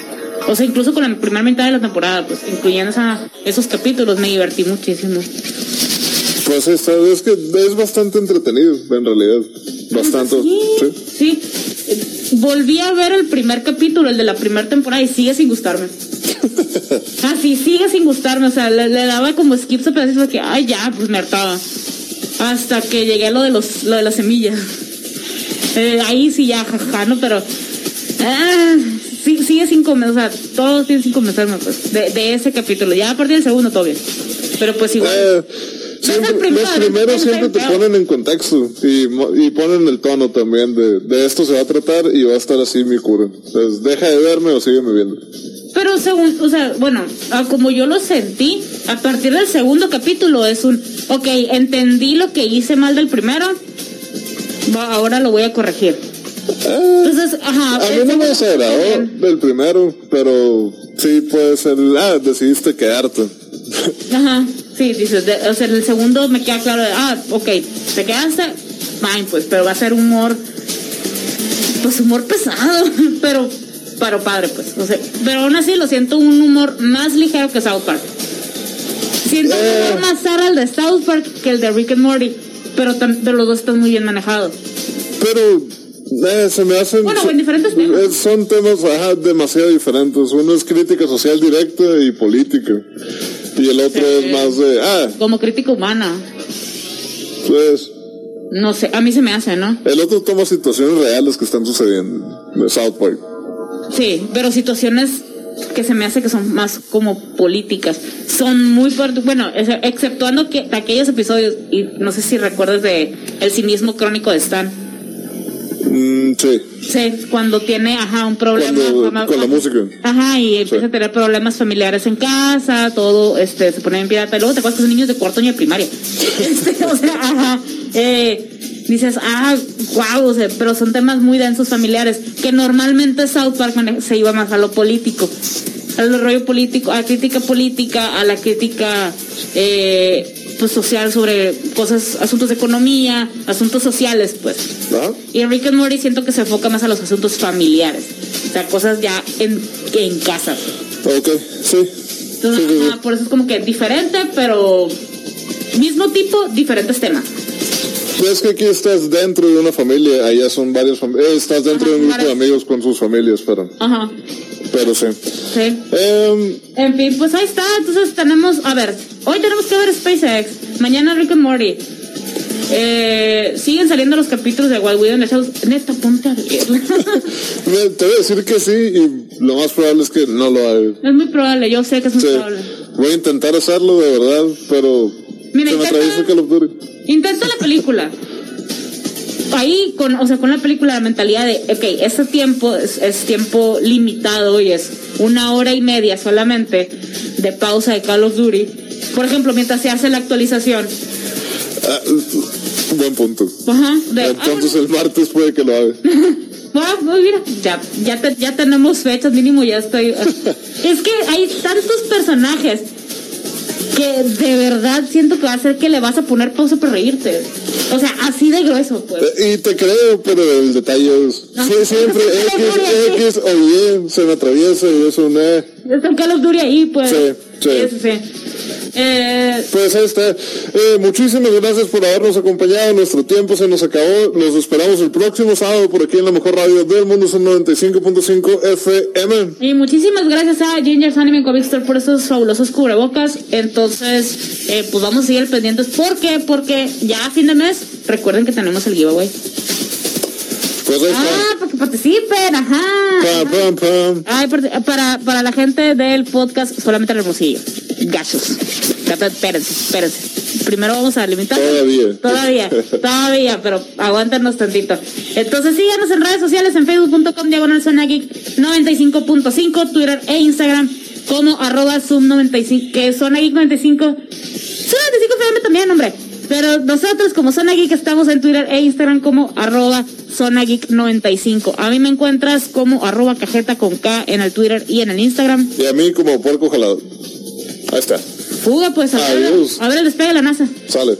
o sea, incluso con la primera mitad de la temporada, pues, incluyendo esa, esos capítulos, me divertí muchísimo. Pues esta, es que es bastante entretenido, en realidad. Bastante. Sí, Sí. sí. Volví a ver el primer capítulo, el de la primera temporada, y sigue sin gustarme. Ah, sí, sigue sin gustarme. O sea, le, le daba como skips a pedazos que, ay, ya, pues me hartaba. Hasta que llegué a lo de, los, lo de las semillas. Eh, ahí sí ya, jaja, ¿no? Pero. Ah, sí, sigue sin sea, todo sigue sin convencerme, pues, de, de ese capítulo. Ya a partir del segundo, todo bien. Pero pues igual. Eh, siempre- primero, los primeros primero siempre te ponen en contexto y, y ponen el tono también de, de esto se va a tratar y va a estar así mi cura. Entonces, deja de verme o sígueme viendo. Pero según, o sea, bueno, ah, como yo lo sentí, a partir del segundo capítulo es un, ok, entendí lo que hice mal del primero, ahora lo voy a corregir. Eh, Entonces, ajá. a mí no me desagradó del primero, pero sí puede ser, ah, decidiste quedarte. Ajá, sí, dices, de- o sea, en el segundo me queda claro, de, ah, ok, te quedaste, fine, pues, pero va a ser humor, pues humor pesado, pero, pero padre, pues, o sea, pero aún así lo siento un humor más ligero que South Park. Siento un Eh. más raro el de South Park que el de Rick and Morty, pero, pero los dos están muy bien manejados. Pero eh, se me hacen. Bueno, en diferentes temas. eh, Son temas ajá, demasiado diferentes. Uno es crítica social directa y política. Y el otro Sí. es más de, ah, Como crítica humana, pues. no sé, a mí se me hace, ¿no? El otro toma situaciones reales que están sucediendo. De South Park. Sí, pero situaciones que se me hace que son más como políticas. Son muy fuertes, bueno, ex- exceptuando que aquellos episodios, y no sé si recuerdas de El cinismo crónico de Stan. Mm, sí. Sí, cuando tiene, ajá, un problema. Cuando- con la música. Ajá, y empieza Sí. a tener problemas familiares en casa, todo, este, se pone en pirata. Y luego te acuerdas que son niños de cuarto año de primaria. Este, o sea, ajá, eh, dices, ah, wow, o sea, pero son temas muy densos familiares, que normalmente South Park se iba más a lo político, al rollo político, a la crítica política, a la crítica eh, pues social sobre cosas, asuntos de economía, asuntos sociales, pues. Y en Rick and Morty siento que se enfoca más a los asuntos familiares. O sea, cosas ya en, en casa. Ok, sí. Entonces, Sí, sí, sí. ajá, por eso es como que diferente, pero mismo tipo, diferentes temas. Es que aquí estás dentro de una familia, allá son varias familias. Estás dentro Ajá, de un grupo de amigos con sus familias, pero, Ajá. pero sí. Sí. Em, En fin, pues ahí está. Entonces tenemos, a ver, Hoy tenemos que ver SpaceX. Mañana Rick and Morty. Eh, siguen saliendo los capítulos de Wild Widow en Shadows. Neta, ponte a. Me- Te voy a decir que sí y lo más probable es que no lo haga. es muy probable, yo sé que es muy Sí. probable. Voy a intentar hacerlo de verdad, pero Mira, se me atraviesa Call of Duty. Intenta la película. Ahí, con, o sea, con la película, la mentalidad de, ok, ese tiempo es, es tiempo limitado y es una hora y media solamente de pausa de Call of Duty. Por ejemplo, mientras se hace la actualización. Ah, buen punto. Ajá, de, ah, Entonces bueno, el martes puede que lo haga. ah, pues mira, ya, ya, te- ya tenemos fechas, mínimo ya estoy. es que hay tantos personajes que de verdad siento que va a ser que le vas a poner pausa para reírte. O sea, así de grueso, pues. Eh, Y te creo, pero el detalle es sí, siempre X, X o Y se me atraviesa y eso no es. El Call of Duty ahí, pues. Sí, sí. sí, sí. Eh, Pues ahí está. Eh, muchísimas gracias por habernos acompañado. Nuestro tiempo se nos acabó. Nos esperamos el próximo sábado por aquí en la mejor radio del mundo, son 95.5 FM. y muchísimas gracias a Gingers Anime Comic Store por esos fabulosos cubrebocas. Entonces, eh, pues vamos a seguir pendientes. ¿Por qué? Porque ya a fin de mes, recuerden que tenemos el giveaway. Pues ahí está. Ah, para que participen, ajá. Pam, pam. Ay, para, para, la gente del podcast, solamente el hermosillo. Gachos. Espérense, espérense. Primero vamos a limitar. Todavía. Todavía, todavía, pero aguántanos tantito. Entonces síganos en redes sociales, en facebook.com, diagonal zona geek 95.5, Twitter e Instagram como arroba zoom 95, que zona geek 95. Zona 95 FM también, hombre. Pero nosotros como Zona Geek estamos en Twitter e Instagram como arroba Zona Geek 95. A mí me encuentras como arroba cajeta con K en el Twitter y en el Instagram. Y a mí como puerco jalado. Ahí está. Fuga pues, a ver, a ver el despegue de la NASA. Sale.